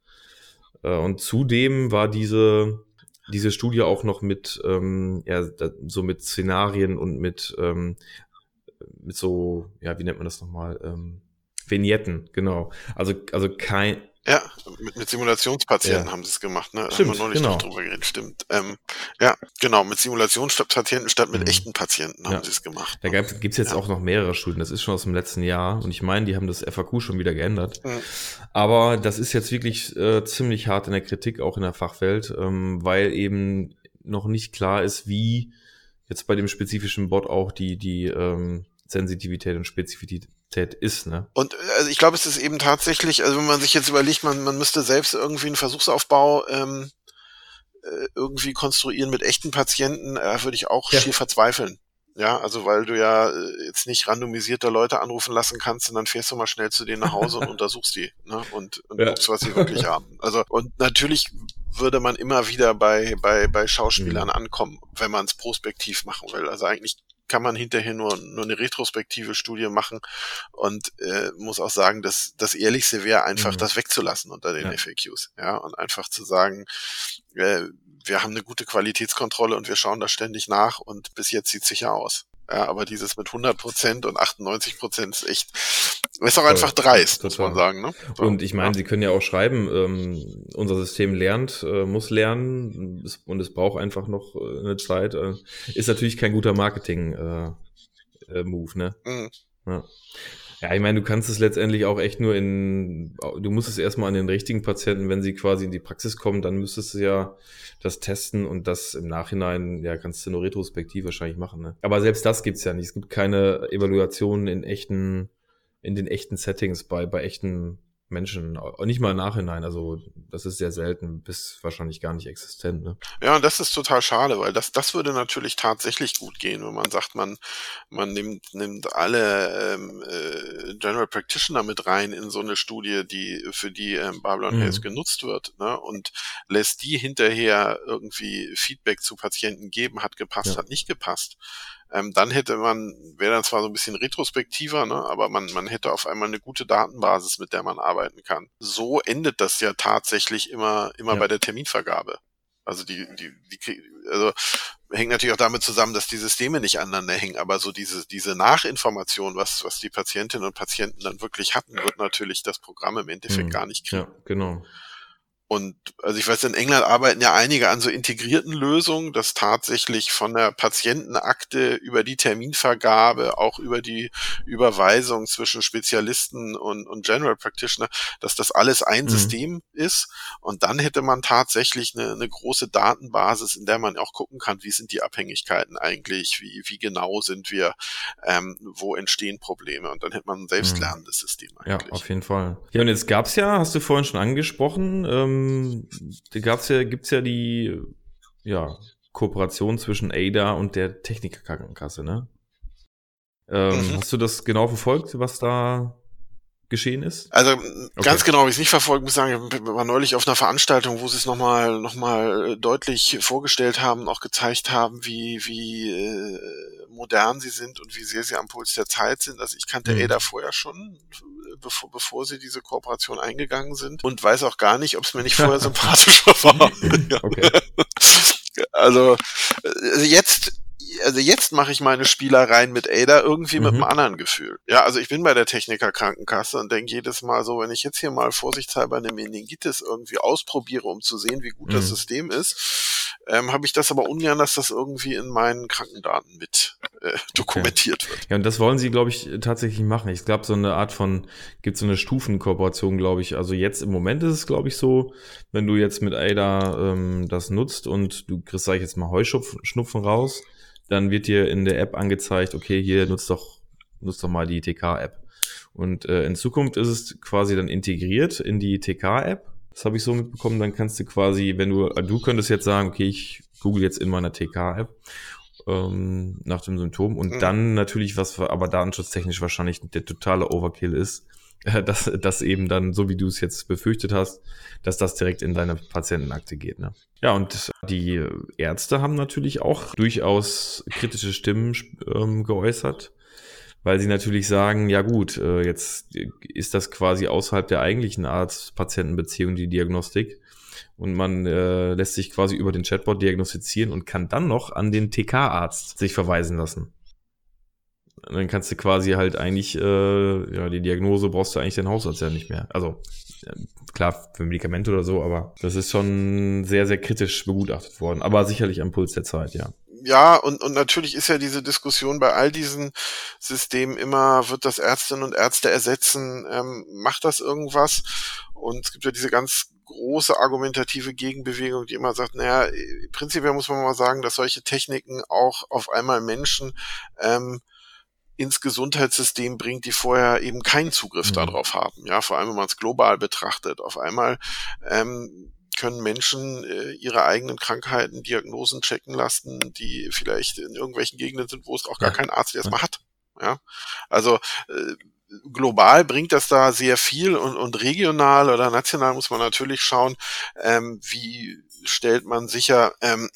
Äh, und zudem war diese, diese Studie auch noch mit, ähm, ja, so mit Szenarien und mit, ähm, mit so, ja, wie nennt man das nochmal? Ähm, Vignetten, genau. Also, also kein, ja, mit, mit Simulationspatienten ja. haben sie es gemacht, ne? Stimmt, haben wir noch nicht genau. drüber geredet, stimmt. Ähm, ja, genau, mit Simulationspatienten statt mit mhm. echten Patienten haben ja. sie es gemacht. Da ne? gibt es jetzt ja. auch noch mehrere Studien, das ist schon aus dem letzten Jahr und ich meine, die haben das FAQ schon wieder geändert. Mhm. Aber das ist jetzt wirklich äh, ziemlich hart in der Kritik, auch in der Fachwelt, ähm, weil eben noch nicht klar ist, wie jetzt bei dem spezifischen Bot auch die, die ähm, Sensitivität und Spezifität ist, ne? Und also ich glaube, es ist eben tatsächlich, also wenn man sich jetzt überlegt, man, man müsste selbst irgendwie einen Versuchsaufbau ähm, äh, irgendwie konstruieren mit echten Patienten, äh, würde ich auch ja. schier verzweifeln. Ja, also weil du ja äh, jetzt nicht randomisierte Leute anrufen lassen kannst und dann fährst du mal schnell zu denen nach Hause und <laughs> untersuchst die ne? und, und ja. guckst, was sie wirklich haben. Also und natürlich würde man immer wieder bei bei bei Schauspielern mhm. ankommen, wenn man es prospektiv machen will. Also eigentlich kann man hinterher nur, nur eine retrospektive Studie machen und äh, muss auch sagen, dass das Ehrlichste wäre, einfach mhm. das wegzulassen unter den ja. FAQs. Ja, und einfach zu sagen, äh, wir haben eine gute Qualitätskontrolle und wir schauen da ständig nach und bis jetzt sieht sicher aus. Ja, aber dieses mit 100 Prozent und 98 Prozent ist echt, ist auch einfach dreist, muss man sagen. Ne? So, und ich meine, ja. Sie können ja auch schreiben, ähm, unser System lernt, äh, muss lernen und es braucht einfach noch äh, eine Zeit. Äh, ist natürlich kein guter Marketing-Move, äh, äh, ne? Mhm. Ja. Ja, ich meine, du kannst es letztendlich auch echt nur in, du musst es erstmal an den richtigen Patienten, wenn sie quasi in die Praxis kommen, dann müsstest du ja das testen und das im Nachhinein, ja, kannst du nur retrospektiv wahrscheinlich machen. Ne? Aber selbst das gibt's ja nicht. Es gibt keine Evaluationen in echten, in den echten Settings bei, bei echten Menschen, nicht mal im Nachhinein, also das ist sehr selten, bis wahrscheinlich gar nicht existent. Ne? Ja, und das ist total schade, weil das, das würde natürlich tatsächlich gut gehen, wenn man sagt, man, man nimmt, nimmt alle ähm, äh, General Practitioner mit rein in so eine Studie, die für die ähm, Babylon mhm. Health genutzt wird, ne? und lässt die hinterher irgendwie Feedback zu Patienten geben, hat gepasst, ja. hat nicht gepasst ähm, dann hätte man, wäre dann zwar so ein bisschen retrospektiver, ne, aber man, man hätte auf einmal eine gute Datenbasis, mit der man arbeiten kann. So endet das ja tatsächlich immer, immer ja. bei der Terminvergabe. Also die, die, die, also hängt natürlich auch damit zusammen, dass die Systeme nicht aneinander hängen, aber so diese, diese Nachinformation, was, was die Patientinnen und Patienten dann wirklich hatten, wird natürlich das Programm im Endeffekt hm. gar nicht kriegen. Ja, genau. Und also ich weiß, in England arbeiten ja einige an so integrierten Lösungen, dass tatsächlich von der Patientenakte über die Terminvergabe, auch über die Überweisung zwischen Spezialisten und, und General Practitioner, dass das alles ein mhm. System ist. Und dann hätte man tatsächlich eine, eine große Datenbasis, in der man auch gucken kann, wie sind die Abhängigkeiten eigentlich, wie, wie genau sind wir, ähm, wo entstehen Probleme. Und dann hätte man ein selbstlernendes mhm. System eigentlich. Ja, auf jeden Fall. Ja, und jetzt gab's ja, hast du vorhin schon angesprochen, ähm, ähm, da gab's ja, gibt's ja die ja, Kooperation zwischen ADA und der Technikerkrankenkasse, ne? Ähm, mhm. Hast du das genau verfolgt, was da geschehen ist? Also okay. ganz genau habe ich es nicht verfolgt, muss sagen, ich war neulich auf einer Veranstaltung, wo sie es nochmal noch mal deutlich vorgestellt haben, auch gezeigt haben, wie, wie äh, modern sie sind und wie sehr sie am Puls der Zeit sind. Also ich kannte mhm. Ada vorher schon, bevor, bevor sie diese Kooperation eingegangen sind und weiß auch gar nicht, ob es mir nicht vorher <laughs> sympathischer war. okay. <laughs> Also äh, jetzt also jetzt mache ich meine Spielereien mit Ada irgendwie mhm. mit einem anderen Gefühl. Ja, also ich bin bei der Techniker Krankenkasse und denke jedes Mal so, wenn ich jetzt hier mal vorsichtshalber eine Meningitis irgendwie ausprobiere, um zu sehen, wie gut mhm. das System ist, ähm, habe ich das aber ungern, dass das irgendwie in meinen Krankendaten mit äh, dokumentiert okay. wird. Ja, und das wollen sie, glaube ich, tatsächlich machen. Ich glaube, so eine Art von, gibt so eine Stufenkooperation, glaube ich. Also jetzt im Moment ist es, glaube ich, so, wenn du jetzt mit ADA ähm, das nutzt und du kriegst, sag ich jetzt mal, Heuschnupfen raus, dann wird dir in der App angezeigt, okay, hier nutzt doch, nutzt doch mal die TK-App. Und äh, in Zukunft ist es quasi dann integriert in die TK-App. Das habe ich so mitbekommen. Dann kannst du quasi, wenn du, du könntest jetzt sagen, okay, ich google jetzt in meiner TK-App ähm, nach dem Symptom und mhm. dann natürlich, was aber datenschutztechnisch wahrscheinlich der totale Overkill ist, <laughs> dass das eben dann, so wie du es jetzt befürchtet hast, dass das direkt in deine Patientenakte geht. Ne? Ja, und die Ärzte haben natürlich auch durchaus kritische Stimmen ähm, geäußert, weil sie natürlich sagen, ja gut, äh, jetzt ist das quasi außerhalb der eigentlichen Arzt-Patienten-Beziehung die Diagnostik und man äh, lässt sich quasi über den Chatbot diagnostizieren und kann dann noch an den TK-Arzt sich verweisen lassen. Dann kannst du quasi halt eigentlich, äh, ja, die Diagnose brauchst du eigentlich den Hausarzt ja nicht mehr. Also klar für Medikamente oder so, aber das ist schon sehr, sehr kritisch begutachtet worden. Aber sicherlich am Puls der Zeit, ja. Ja, und, und natürlich ist ja diese Diskussion bei all diesen Systemen immer, wird das Ärztinnen und Ärzte ersetzen, ähm, macht das irgendwas? Und es gibt ja diese ganz große argumentative Gegenbewegung, die immer sagt, naja, prinzipiell muss man mal sagen, dass solche Techniken auch auf einmal Menschen ähm, ins Gesundheitssystem bringt, die vorher eben keinen Zugriff mhm. darauf haben. Ja, vor allem, wenn man es global betrachtet. Auf einmal ähm, können Menschen äh, ihre eigenen Krankheiten, Diagnosen checken lassen, die vielleicht in irgendwelchen Gegenden sind, wo es auch gar kein Arzt erstmal hat. Ja, also äh, global bringt das da sehr viel und, und regional oder national muss man natürlich schauen, ähm, wie stellt man sicher, ähm,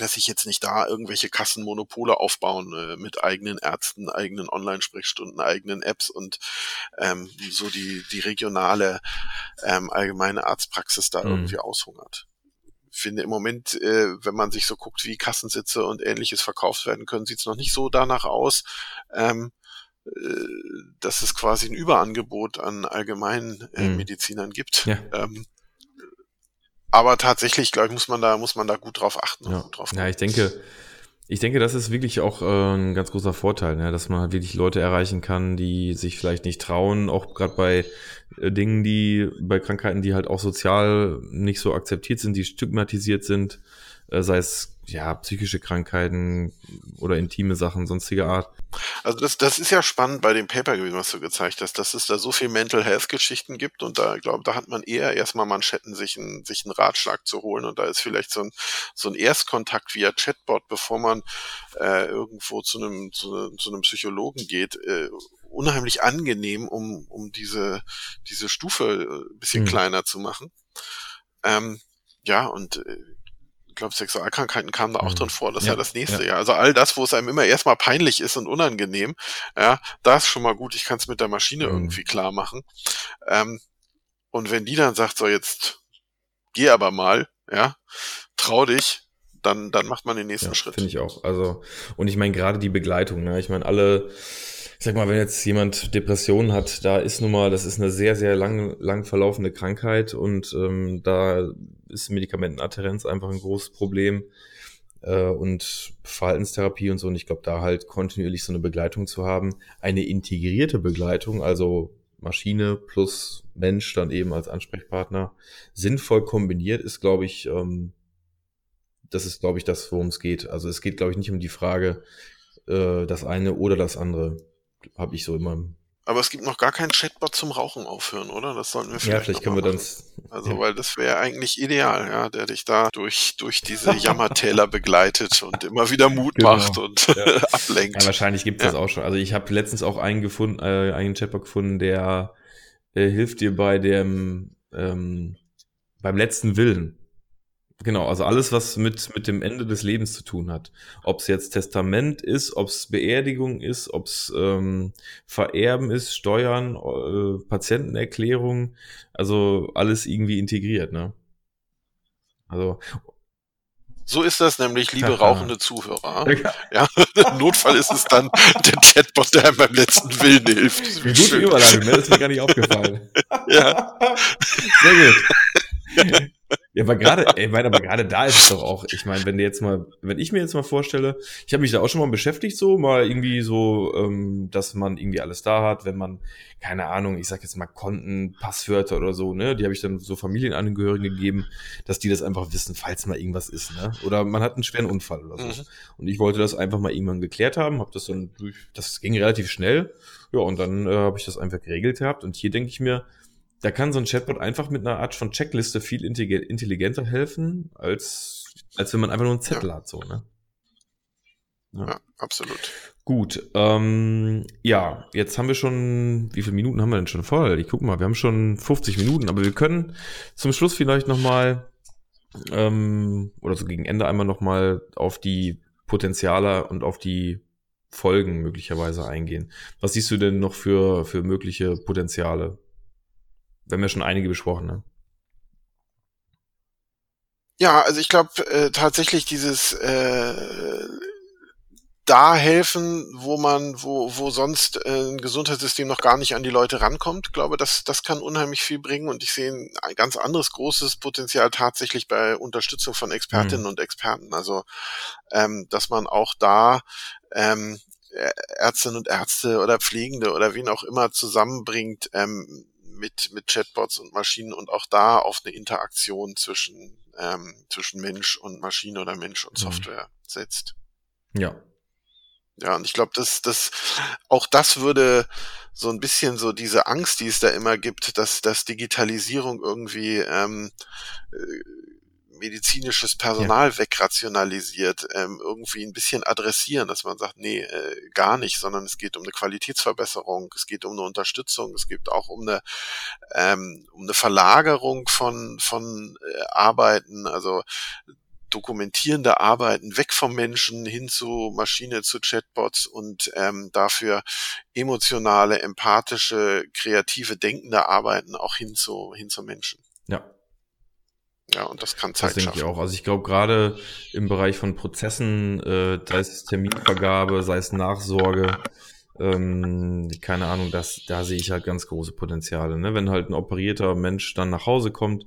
dass sich jetzt nicht da irgendwelche Kassenmonopole aufbauen äh, mit eigenen Ärzten, eigenen Online-Sprechstunden, eigenen Apps und ähm, so die, die regionale ähm, allgemeine Arztpraxis da mhm. irgendwie aushungert. Ich finde im Moment, äh, wenn man sich so guckt, wie Kassensitze und ähnliches verkauft werden können, sieht es noch nicht so danach aus, ähm, äh, dass es quasi ein Überangebot an allgemeinen äh, mhm. Medizinern gibt. Ja. Ähm, aber tatsächlich, glaube ich, muss man da, muss man da gut drauf achten. Ja, drauf ja ich denke, ich denke, das ist wirklich auch äh, ein ganz großer Vorteil, ne? dass man halt wirklich Leute erreichen kann, die sich vielleicht nicht trauen, auch gerade bei äh, Dingen, die, bei Krankheiten, die halt auch sozial nicht so akzeptiert sind, die stigmatisiert sind, sei es ja psychische Krankheiten oder intime Sachen sonstiger Art. Also das, das ist ja spannend bei dem Paper gewesen, was du gezeigt hast, dass es da so viel Mental Health Geschichten gibt und da, ich glaube, da hat man eher erstmal Manschetten, sich, ein, sich einen Ratschlag zu holen und da ist vielleicht so ein, so ein Erstkontakt via Chatbot, bevor man äh, irgendwo zu einem, zu, zu einem Psychologen geht, äh, unheimlich angenehm, um, um diese, diese Stufe äh, ein bisschen mhm. kleiner zu machen. Ähm, ja, und äh, glaube, Sexualkrankheiten kamen da auch mhm. drin vor. Das ja, ist ja das nächste, ja. ja. Also all das, wo es einem immer erstmal peinlich ist und unangenehm, ja, da ist schon mal gut, ich kann es mit der Maschine mhm. irgendwie klar machen. Ähm, und wenn die dann sagt, so jetzt geh aber mal, ja, trau dich, dann, dann macht man den nächsten ja, Schritt. Finde ich auch. Also, und ich meine, gerade die Begleitung, ne? Ich meine, alle ich sag mal, wenn jetzt jemand Depressionen hat, da ist nun mal, das ist eine sehr, sehr lang, lang verlaufende Krankheit und ähm, da ist Medikamentenadherenz einfach ein großes Problem äh, und Verhaltenstherapie und so. Und ich glaube, da halt kontinuierlich so eine Begleitung zu haben, eine integrierte Begleitung, also Maschine plus Mensch dann eben als Ansprechpartner, sinnvoll kombiniert ist, glaube ich, ähm, das ist, glaube ich, das, worum es geht. Also es geht, glaube ich, nicht um die Frage, äh, das eine oder das andere. Habe ich so immer. Aber es gibt noch gar keinen Chatbot zum Rauchen aufhören, oder? Das sollten wir vielleicht. Ja, vielleicht können wir dann. Also, ja. weil das wäre eigentlich ideal, ja, der dich da durch, durch diese Jammertäler <laughs> begleitet und immer wieder Mut genau. macht und ja. <laughs> ablenkt. Ja, wahrscheinlich gibt es das auch schon. Also ich habe letztens auch einen gefunden, äh, einen Chatbot gefunden, der äh, hilft dir bei dem ähm, beim letzten Willen. Genau, also alles, was mit, mit dem Ende des Lebens zu tun hat. Ob es jetzt Testament ist, ob es Beerdigung ist, ob es ähm, Vererben ist, Steuern, äh, Patientenerklärung, also alles irgendwie integriert, ne? Also. So ist das nämlich, liebe rauchende Zuhörer. Ja, <laughs> im Notfall ist es dann der Chatbot, der einem beim letzten Willen hilft. Wie gute Überleitung, ne? Das ist mir gar nicht aufgefallen. <laughs> ja. Sehr gut. <laughs> Ja, aber gerade, ey, meine, aber gerade da ist es doch auch, ich meine, wenn du jetzt mal, wenn ich mir jetzt mal vorstelle, ich habe mich da auch schon mal beschäftigt, so mal irgendwie so, ähm, dass man irgendwie alles da hat, wenn man, keine Ahnung, ich sag jetzt mal Konten, Passwörter oder so, ne, die habe ich dann so Familienangehörigen gegeben, dass die das einfach wissen, falls mal irgendwas ist, ne, oder man hat einen schweren Unfall oder so. Mhm. Und ich wollte das einfach mal irgendwann geklärt haben, habe das dann durch, das ging relativ schnell, ja, und dann äh, habe ich das einfach geregelt gehabt. Und hier denke ich mir, da kann so ein Chatbot einfach mit einer Art von Checkliste viel intelligenter helfen, als, als wenn man einfach nur einen Zettel ja. hat, so, ne? Ja, ja absolut. Gut, ähm, ja, jetzt haben wir schon, wie viele Minuten haben wir denn schon voll? Ich guck mal, wir haben schon 50 Minuten, aber wir können zum Schluss vielleicht nochmal, ähm, oder so gegen Ende einmal nochmal auf die Potenziale und auf die Folgen möglicherweise eingehen. Was siehst du denn noch für, für mögliche Potenziale? Wir haben ja schon einige besprochen, ne? Ja, also ich glaube äh, tatsächlich dieses äh, da helfen, wo man, wo, wo sonst äh, ein Gesundheitssystem noch gar nicht an die Leute rankommt. Ich glaube, das, das kann unheimlich viel bringen und ich sehe ein ganz anderes großes Potenzial tatsächlich bei Unterstützung von Expertinnen mhm. und Experten. Also, ähm, dass man auch da ähm, Ärztinnen und Ärzte oder Pflegende oder wen auch immer zusammenbringt, ähm, mit, mit Chatbots und Maschinen und auch da auf eine Interaktion zwischen, ähm, zwischen Mensch und Maschine oder Mensch und mhm. Software mhm. setzt. Ja. Ja, und ich glaube, dass das auch das würde so ein bisschen so diese Angst, die es da immer gibt, dass, dass Digitalisierung irgendwie ähm, äh, medizinisches Personal ja. wegrationalisiert, ähm, irgendwie ein bisschen adressieren, dass man sagt, nee, äh, gar nicht, sondern es geht um eine Qualitätsverbesserung, es geht um eine Unterstützung, es geht auch um eine, ähm, um eine Verlagerung von, von äh, Arbeiten, also dokumentierende Arbeiten weg vom Menschen hin zu Maschine, zu Chatbots und ähm, dafür emotionale, empathische, kreative, denkende Arbeiten auch hin zu, hin zu Menschen. Ja, ja, und das kann Zeit Das denke ich auch. Also ich glaube, gerade im Bereich von Prozessen, äh, sei es Terminvergabe, sei es Nachsorge, ähm, keine Ahnung, das, da sehe ich halt ganz große Potenziale. Ne? Wenn halt ein operierter Mensch dann nach Hause kommt,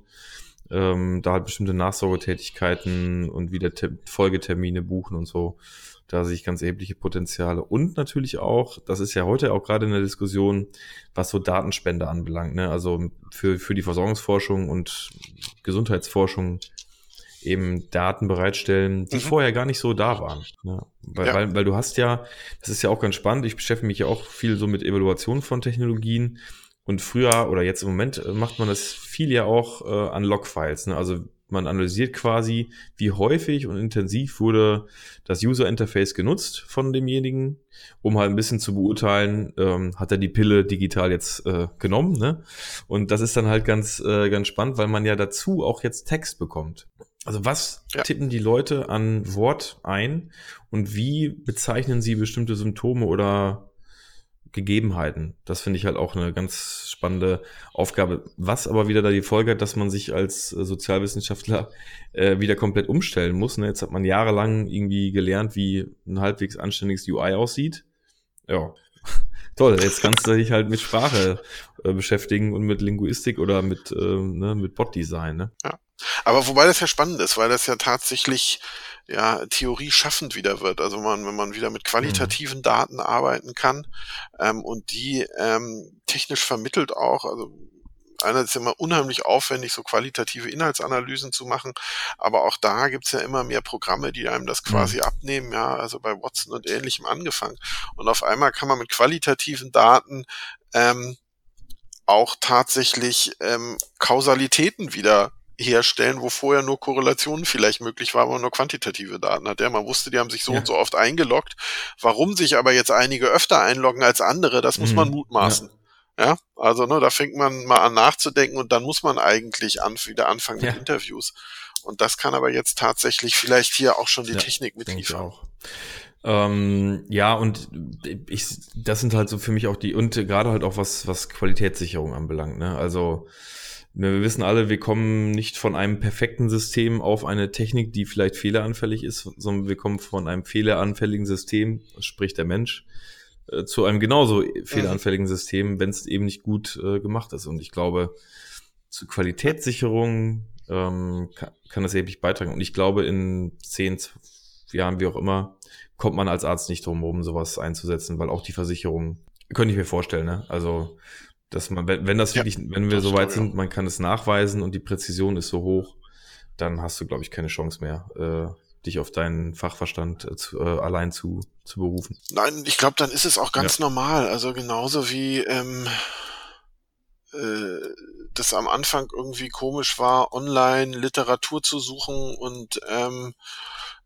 ähm, da halt bestimmte Nachsorgetätigkeiten und wieder Folgetermine buchen und so, da sehe ich ganz erhebliche Potenziale. Und natürlich auch, das ist ja heute auch gerade in der Diskussion, was so Datenspende anbelangt. Ne? Also für, für die Versorgungsforschung und Gesundheitsforschung eben Daten bereitstellen, die mhm. vorher gar nicht so da waren. Ja, weil, ja. Weil, weil du hast ja, das ist ja auch ganz spannend, ich beschäftige mich ja auch viel so mit Evaluation von Technologien und früher oder jetzt im Moment macht man das viel ja auch äh, an Logfiles. Ne? Also man analysiert quasi, wie häufig und intensiv wurde das User Interface genutzt von demjenigen, um halt ein bisschen zu beurteilen, ähm, hat er die Pille digital jetzt äh, genommen. Ne? Und das ist dann halt ganz, äh, ganz spannend, weil man ja dazu auch jetzt Text bekommt. Also was ja. tippen die Leute an Wort ein und wie bezeichnen sie bestimmte Symptome oder Gegebenheiten. Das finde ich halt auch eine ganz spannende Aufgabe. Was aber wieder da die Folge hat, dass man sich als äh, Sozialwissenschaftler äh, wieder komplett umstellen muss. Ne? Jetzt hat man jahrelang irgendwie gelernt, wie ein halbwegs anständiges UI aussieht. Ja, toll, jetzt kannst du dich halt mit Sprache äh, beschäftigen und mit Linguistik oder mit, äh, ne, mit Bot-Design. Ne? Ja. Aber wobei das ja spannend ist, weil das ja tatsächlich ja Theorie schaffend wieder wird. Also man, wenn man wieder mit qualitativen mhm. Daten arbeiten kann ähm, und die ähm, technisch vermittelt auch, also einer ist immer unheimlich aufwendig, so qualitative Inhaltsanalysen zu machen, aber auch da gibt's ja immer mehr Programme, die einem das quasi mhm. abnehmen, ja, also bei Watson und ähnlichem angefangen. Und auf einmal kann man mit qualitativen Daten ähm, auch tatsächlich ähm, Kausalitäten wieder herstellen, wo vorher nur Korrelationen vielleicht möglich war, aber nur quantitative Daten hat. Ja, man wusste, die haben sich so ja. und so oft eingeloggt. Warum sich aber jetzt einige öfter einloggen als andere, das muss mhm. man mutmaßen. Ja. Ja, also ne, da fängt man mal an nachzudenken und dann muss man eigentlich an, wieder anfangen mit Interviews. Und das kann aber jetzt tatsächlich vielleicht hier auch schon die Technik mitliefern. Ähm, ja, und ich, das sind halt so für mich auch die, und gerade halt auch was, was Qualitätssicherung anbelangt, ne? Also, wir wissen alle, wir kommen nicht von einem perfekten System auf eine Technik, die vielleicht fehleranfällig ist, sondern wir kommen von einem fehleranfälligen System, sprich der Mensch, äh, zu einem genauso fehleranfälligen System, wenn es eben nicht gut äh, gemacht ist. Und ich glaube, zu Qualitätssicherung ähm, kann, kann das erheblich beitragen. Und ich glaube, in zehn Jahren, wie auch immer, kommt man als Arzt nicht drum herum, sowas einzusetzen, weil auch die Versicherung, könnte ich mir vorstellen, ne? Also dass man, wenn, wenn das wirklich, wenn wir so weit sind, man kann es nachweisen und die Präzision ist so hoch, dann hast du, glaube ich, keine Chance mehr, äh, dich auf deinen Fachverstand äh, zu, äh, allein zu, zu berufen. Nein, ich glaube, dann ist es auch ganz ja. normal. Also genauso wie ähm, äh, das am Anfang irgendwie komisch war, online Literatur zu suchen und ähm,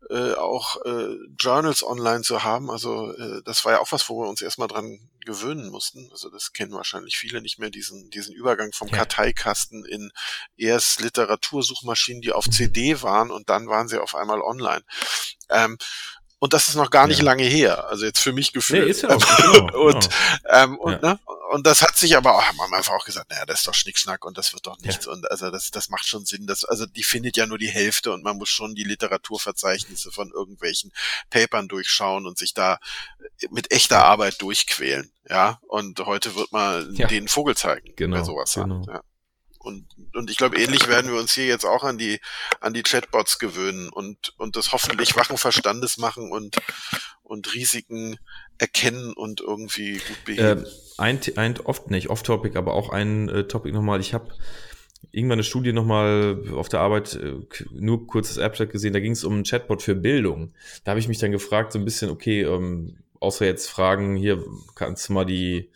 äh, auch äh, Journals online zu haben. Also äh, das war ja auch was, wo wir uns erstmal dran gewöhnen mussten. Also das kennen wahrscheinlich viele nicht mehr, diesen, diesen Übergang vom ja. Karteikasten in erst Literatursuchmaschinen, die auf mhm. CD waren und dann waren sie auf einmal online. Ähm, und das ist noch gar nicht ja. lange her. Also jetzt für mich gefühlt. Nee, ist ja auch, genau, <laughs> und, genau. Ähm, und, ja. ne, und das hat sich aber auch, haben wir einfach auch gesagt, naja, das ist doch Schnickschnack und das wird doch nichts. Ja. Und also das, das macht schon Sinn. Das, also die findet ja nur die Hälfte und man muss schon die Literaturverzeichnisse von irgendwelchen Papern durchschauen und sich da mit echter Arbeit durchquälen. Ja. Und heute wird man den Vogel zeigen, genau, wer sowas genau. Ja. Und, und ich glaube, ähnlich werden wir uns hier jetzt auch an die, an die Chatbots gewöhnen und, und das hoffentlich wachen Verstandes machen und, und Risiken erkennen und irgendwie gut beheben. Äh, ein, ein oft nicht, off-topic, aber auch ein äh, Topic nochmal. Ich habe irgendwann eine Studie nochmal auf der Arbeit, äh, nur kurzes Abstract gesehen, da ging es um ein Chatbot für Bildung. Da habe ich mich dann gefragt, so ein bisschen, okay, ähm, außer jetzt Fragen, hier kannst du mal die,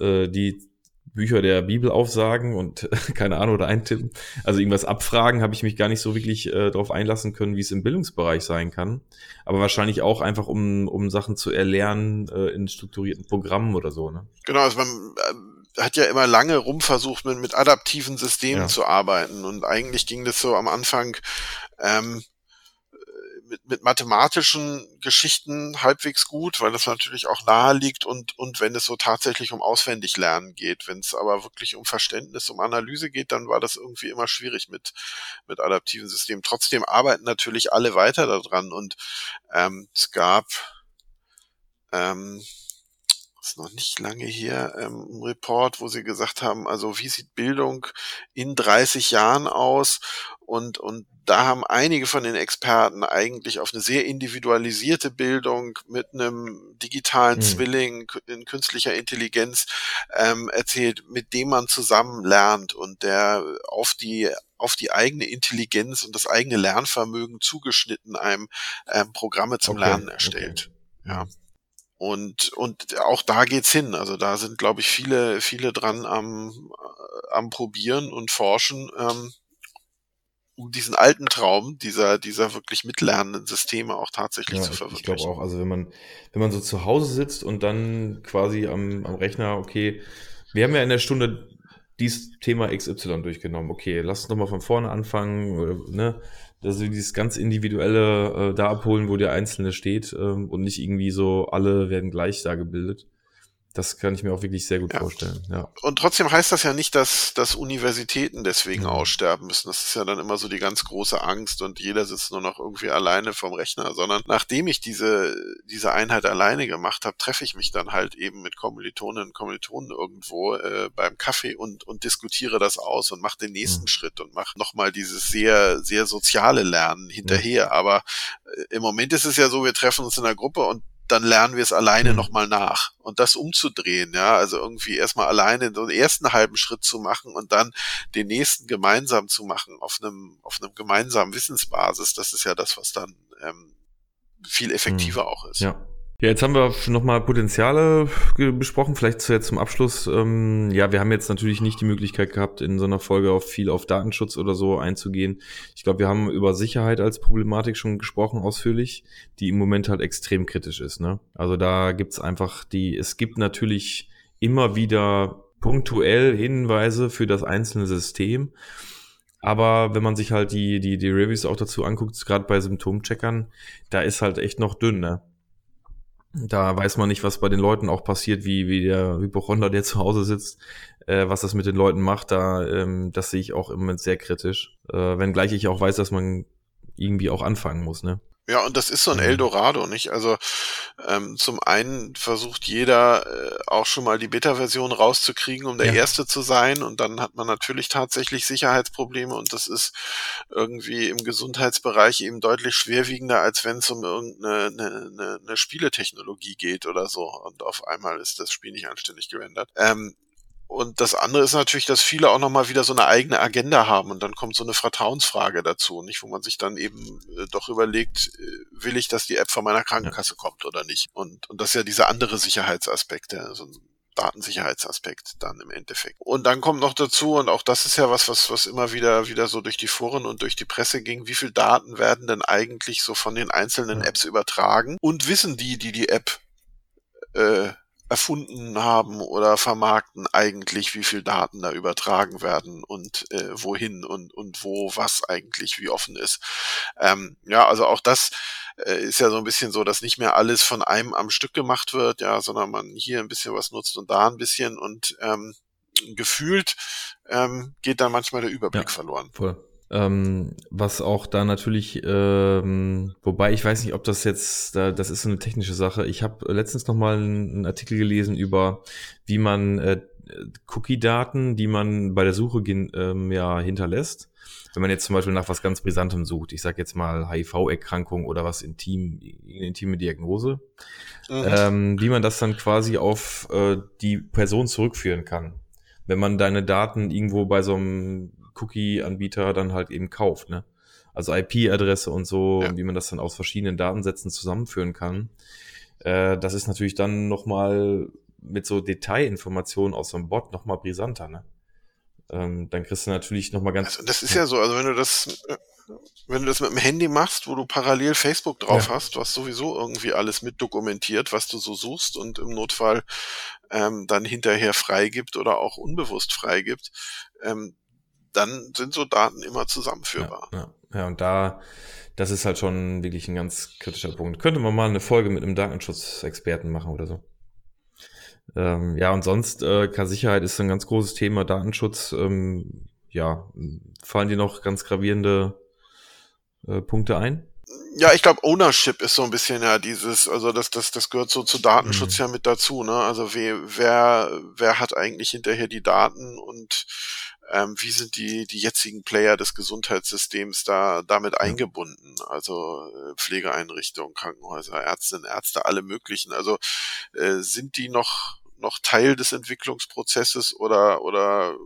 äh, die Bücher der Bibel aufsagen und <laughs> keine Ahnung oder eintippen. Also irgendwas abfragen, habe ich mich gar nicht so wirklich äh, darauf einlassen können, wie es im Bildungsbereich sein kann. Aber wahrscheinlich auch einfach, um, um Sachen zu erlernen äh, in strukturierten Programmen oder so. Ne? Genau, also man äh, hat ja immer lange rumversucht, mit, mit adaptiven Systemen ja. zu arbeiten. Und eigentlich ging das so am Anfang ähm, mit, mit mathematischen Geschichten halbwegs gut, weil das natürlich auch nahe liegt und, und wenn es so tatsächlich um Auswendiglernen geht. Wenn es aber wirklich um Verständnis, um Analyse geht, dann war das irgendwie immer schwierig mit, mit adaptiven Systemen. Trotzdem arbeiten natürlich alle weiter daran und ähm, es gab ähm, ist noch nicht lange hier, ähm, ein Report, wo sie gesagt haben, also wie sieht Bildung in 30 Jahren aus? Und, und da haben einige von den Experten eigentlich auf eine sehr individualisierte Bildung mit einem digitalen mhm. Zwilling in künstlicher Intelligenz ähm, erzählt, mit dem man zusammen lernt und der auf die auf die eigene Intelligenz und das eigene Lernvermögen zugeschnitten einem ähm, Programme zum okay, Lernen erstellt. Okay. Ja. Und, und auch da geht's hin. Also da sind, glaube ich, viele, viele dran am, äh, am Probieren und Forschen, ähm, um diesen alten Traum dieser, dieser wirklich mitlernenden Systeme auch tatsächlich ja, zu verwirklichen. Ich glaube auch, also wenn man, wenn man so zu Hause sitzt und dann quasi am, am Rechner, okay, wir haben ja in der Stunde dieses Thema XY durchgenommen. Okay, lass uns doch mal von vorne anfangen, oder, ne? dass wir dieses ganz individuelle äh, da abholen, wo der Einzelne steht ähm, und nicht irgendwie so alle werden gleich da gebildet. Das kann ich mir auch wirklich sehr gut ja. vorstellen. Ja. Und trotzdem heißt das ja nicht, dass, dass Universitäten deswegen ja. aussterben müssen. Das ist ja dann immer so die ganz große Angst und jeder sitzt nur noch irgendwie alleine vom Rechner, sondern nachdem ich diese, diese Einheit alleine gemacht habe, treffe ich mich dann halt eben mit Kommilitonen und Kommilitonen irgendwo äh, beim Kaffee und, und diskutiere das aus und mache den nächsten mhm. Schritt und mache nochmal dieses sehr, sehr soziale Lernen hinterher. Mhm. Aber äh, im Moment ist es ja so, wir treffen uns in einer Gruppe und dann lernen wir es alleine mhm. nochmal nach. Und das umzudrehen, ja, also irgendwie erstmal alleine den ersten halben Schritt zu machen und dann den nächsten gemeinsam zu machen auf einem, auf einem gemeinsamen Wissensbasis, das ist ja das, was dann ähm, viel effektiver mhm. auch ist. Ja. Ja, jetzt haben wir nochmal Potenziale besprochen. Vielleicht jetzt zum Abschluss. Ähm, ja, wir haben jetzt natürlich nicht die Möglichkeit gehabt, in so einer Folge auf viel auf Datenschutz oder so einzugehen. Ich glaube, wir haben über Sicherheit als Problematik schon gesprochen, ausführlich, die im Moment halt extrem kritisch ist. Ne? Also da gibt's einfach die, es gibt natürlich immer wieder punktuell Hinweise für das einzelne System. Aber wenn man sich halt die, die, die Reviews auch dazu anguckt, gerade bei Symptomcheckern, da ist halt echt noch dünn, ne? Da weiß man nicht, was bei den Leuten auch passiert, wie, wie der Hypochonder, der <laughs> zu Hause sitzt, äh, was das mit den Leuten macht. Da, ähm, das sehe ich auch im Moment sehr kritisch. Äh, wenngleich ich auch weiß, dass man irgendwie auch anfangen muss, ne? Ja, und das ist so ein Eldorado, nicht? Also ähm, zum einen versucht jeder äh, auch schon mal die Beta-Version rauszukriegen, um der ja. Erste zu sein. Und dann hat man natürlich tatsächlich Sicherheitsprobleme und das ist irgendwie im Gesundheitsbereich eben deutlich schwerwiegender, als wenn es um irgendeine eine, eine, eine Spieletechnologie geht oder so. Und auf einmal ist das Spiel nicht anständig gerendert. Ähm, und das andere ist natürlich, dass viele auch nochmal wieder so eine eigene Agenda haben und dann kommt so eine Vertrauensfrage dazu, nicht, wo man sich dann eben äh, doch überlegt, äh, will ich, dass die App von meiner Krankenkasse kommt oder nicht? Und, und das ist ja dieser andere Sicherheitsaspekt, der, so ein Datensicherheitsaspekt dann im Endeffekt. Und dann kommt noch dazu, und auch das ist ja was, was, was immer wieder, wieder so durch die Foren und durch die Presse ging, wie viel Daten werden denn eigentlich so von den einzelnen Apps übertragen? Und wissen die, die die App äh, erfunden haben oder vermarkten eigentlich, wie viel Daten da übertragen werden und äh, wohin und, und wo was eigentlich wie offen ist. Ähm, ja, also auch das äh, ist ja so ein bisschen so, dass nicht mehr alles von einem am Stück gemacht wird, ja, sondern man hier ein bisschen was nutzt und da ein bisschen und ähm, gefühlt ähm, geht da manchmal der Überblick ja, verloren. Voll. Ähm, was auch da natürlich, ähm, wobei ich weiß nicht, ob das jetzt, da, das ist so eine technische Sache. Ich habe letztens noch mal einen Artikel gelesen über, wie man äh, Cookie-Daten, die man bei der Suche ähm, ja hinterlässt, wenn man jetzt zum Beispiel nach was ganz Brisantem sucht, ich sage jetzt mal HIV-Erkrankung oder was intim, eine intime Diagnose, mhm. ähm, wie man das dann quasi auf äh, die Person zurückführen kann. Wenn man deine Daten irgendwo bei so einem Cookie-Anbieter dann halt eben kauft, ne? Also IP-Adresse und so, ja. wie man das dann aus verschiedenen Datensätzen zusammenführen kann. Äh, das ist natürlich dann nochmal mit so Detailinformationen aus so einem Bot nochmal brisanter, ne? Ähm, dann kriegst du natürlich nochmal ganz. Also das ist ja so, also wenn du das, wenn du das mit dem Handy machst, wo du parallel Facebook drauf ja. hast, was sowieso irgendwie alles mit dokumentiert, was du so suchst und im Notfall ähm, dann hinterher freigibt oder auch unbewusst freigibt, ähm, dann sind so Daten immer zusammenführbar. Ja, ja. ja, und da, das ist halt schon wirklich ein ganz kritischer Punkt. Könnte man mal eine Folge mit einem Datenschutzexperten machen oder so. Ähm, ja, und sonst, äh, Sicherheit ist ein ganz großes Thema, Datenschutz. Ähm, ja, fallen dir noch ganz gravierende äh, Punkte ein? ja, ich glaube, Ownership ist so ein bisschen ja dieses, also das, das, das gehört so zu Datenschutz mhm. ja mit dazu, ne? Also wer, wer, wer hat eigentlich hinterher die Daten und ähm, wie sind die, die jetzigen Player des Gesundheitssystems da damit ja. eingebunden? Also äh, Pflegeeinrichtungen, Krankenhäuser, Ärztinnen, Ärzte, alle möglichen. Also äh, sind die noch, noch Teil des Entwicklungsprozesses oder, oder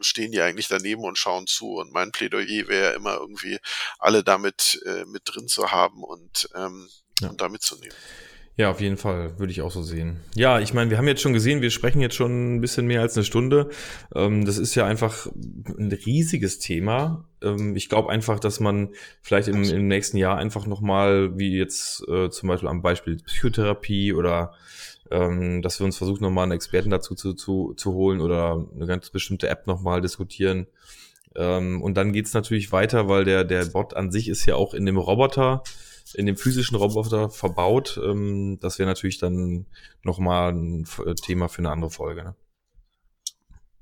stehen die eigentlich daneben und schauen zu. Und mein Plädoyer wäre immer irgendwie, alle damit äh, mit drin zu haben und, ähm, ja. und da mitzunehmen. Ja, auf jeden Fall, würde ich auch so sehen. Ja, ich meine, wir haben jetzt schon gesehen, wir sprechen jetzt schon ein bisschen mehr als eine Stunde. Ähm, das ist ja einfach ein riesiges Thema. Ähm, ich glaube einfach, dass man vielleicht im, im nächsten Jahr einfach nochmal, wie jetzt äh, zum Beispiel am Beispiel Psychotherapie oder ähm, dass wir uns versuchen, nochmal einen Experten dazu zu, zu, zu holen oder eine ganz bestimmte App nochmal diskutieren. Ähm, und dann geht's natürlich weiter, weil der, der Bot an sich ist ja auch in dem Roboter in dem physischen Roboter verbaut. Ähm, das wäre natürlich dann nochmal ein äh, Thema für eine andere Folge. Ne?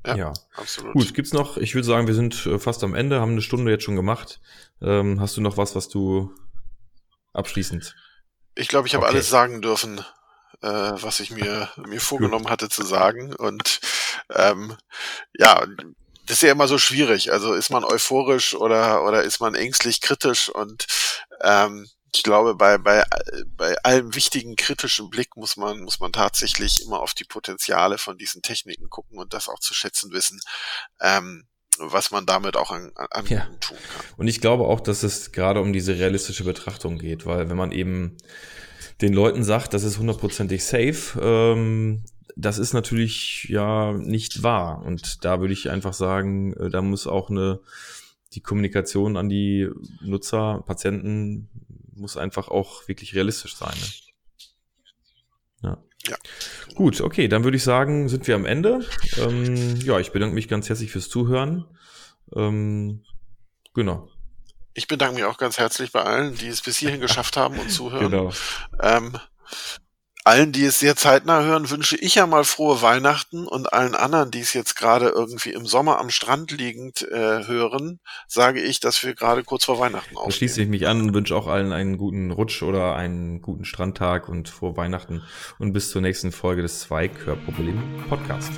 Ja, ja, absolut. Gut, gibt's noch, ich würde sagen, wir sind äh, fast am Ende, haben eine Stunde jetzt schon gemacht. Ähm, hast du noch was, was du abschließend? Ich glaube, ich habe okay. alles sagen dürfen, äh, was ich mir, <laughs> mir vorgenommen hatte zu sagen. Und ähm, ja, das ist ja immer so schwierig. Also ist man euphorisch oder, oder ist man ängstlich kritisch und ähm, ich glaube, bei, bei, bei allem wichtigen kritischen Blick muss man, muss man tatsächlich immer auf die Potenziale von diesen Techniken gucken und das auch zu schätzen wissen, ähm, was man damit auch an, an ja. tun kann. Und ich glaube auch, dass es gerade um diese realistische Betrachtung geht, weil wenn man eben den Leuten sagt, das ist hundertprozentig safe, ähm, das ist natürlich ja nicht wahr. Und da würde ich einfach sagen, äh, da muss auch eine die Kommunikation an die Nutzer, Patienten muss einfach auch wirklich realistisch sein. Ne? Ja. ja. Gut, okay, dann würde ich sagen, sind wir am Ende. Ähm, ja, ich bedanke mich ganz herzlich fürs Zuhören. Ähm, genau. Ich bedanke mich auch ganz herzlich bei allen, die es bis hierhin geschafft haben und <laughs> zuhören. Genau. Ähm, allen, die es sehr zeitnah hören, wünsche ich ja mal frohe Weihnachten und allen anderen, die es jetzt gerade irgendwie im Sommer am Strand liegend äh, hören, sage ich, dass wir gerade kurz vor Weihnachten aufstehen. Da schließe ich mich an und wünsche auch allen einen guten Rutsch oder einen guten Strandtag und frohe Weihnachten und bis zur nächsten Folge des Zweikörperproblem Podcast.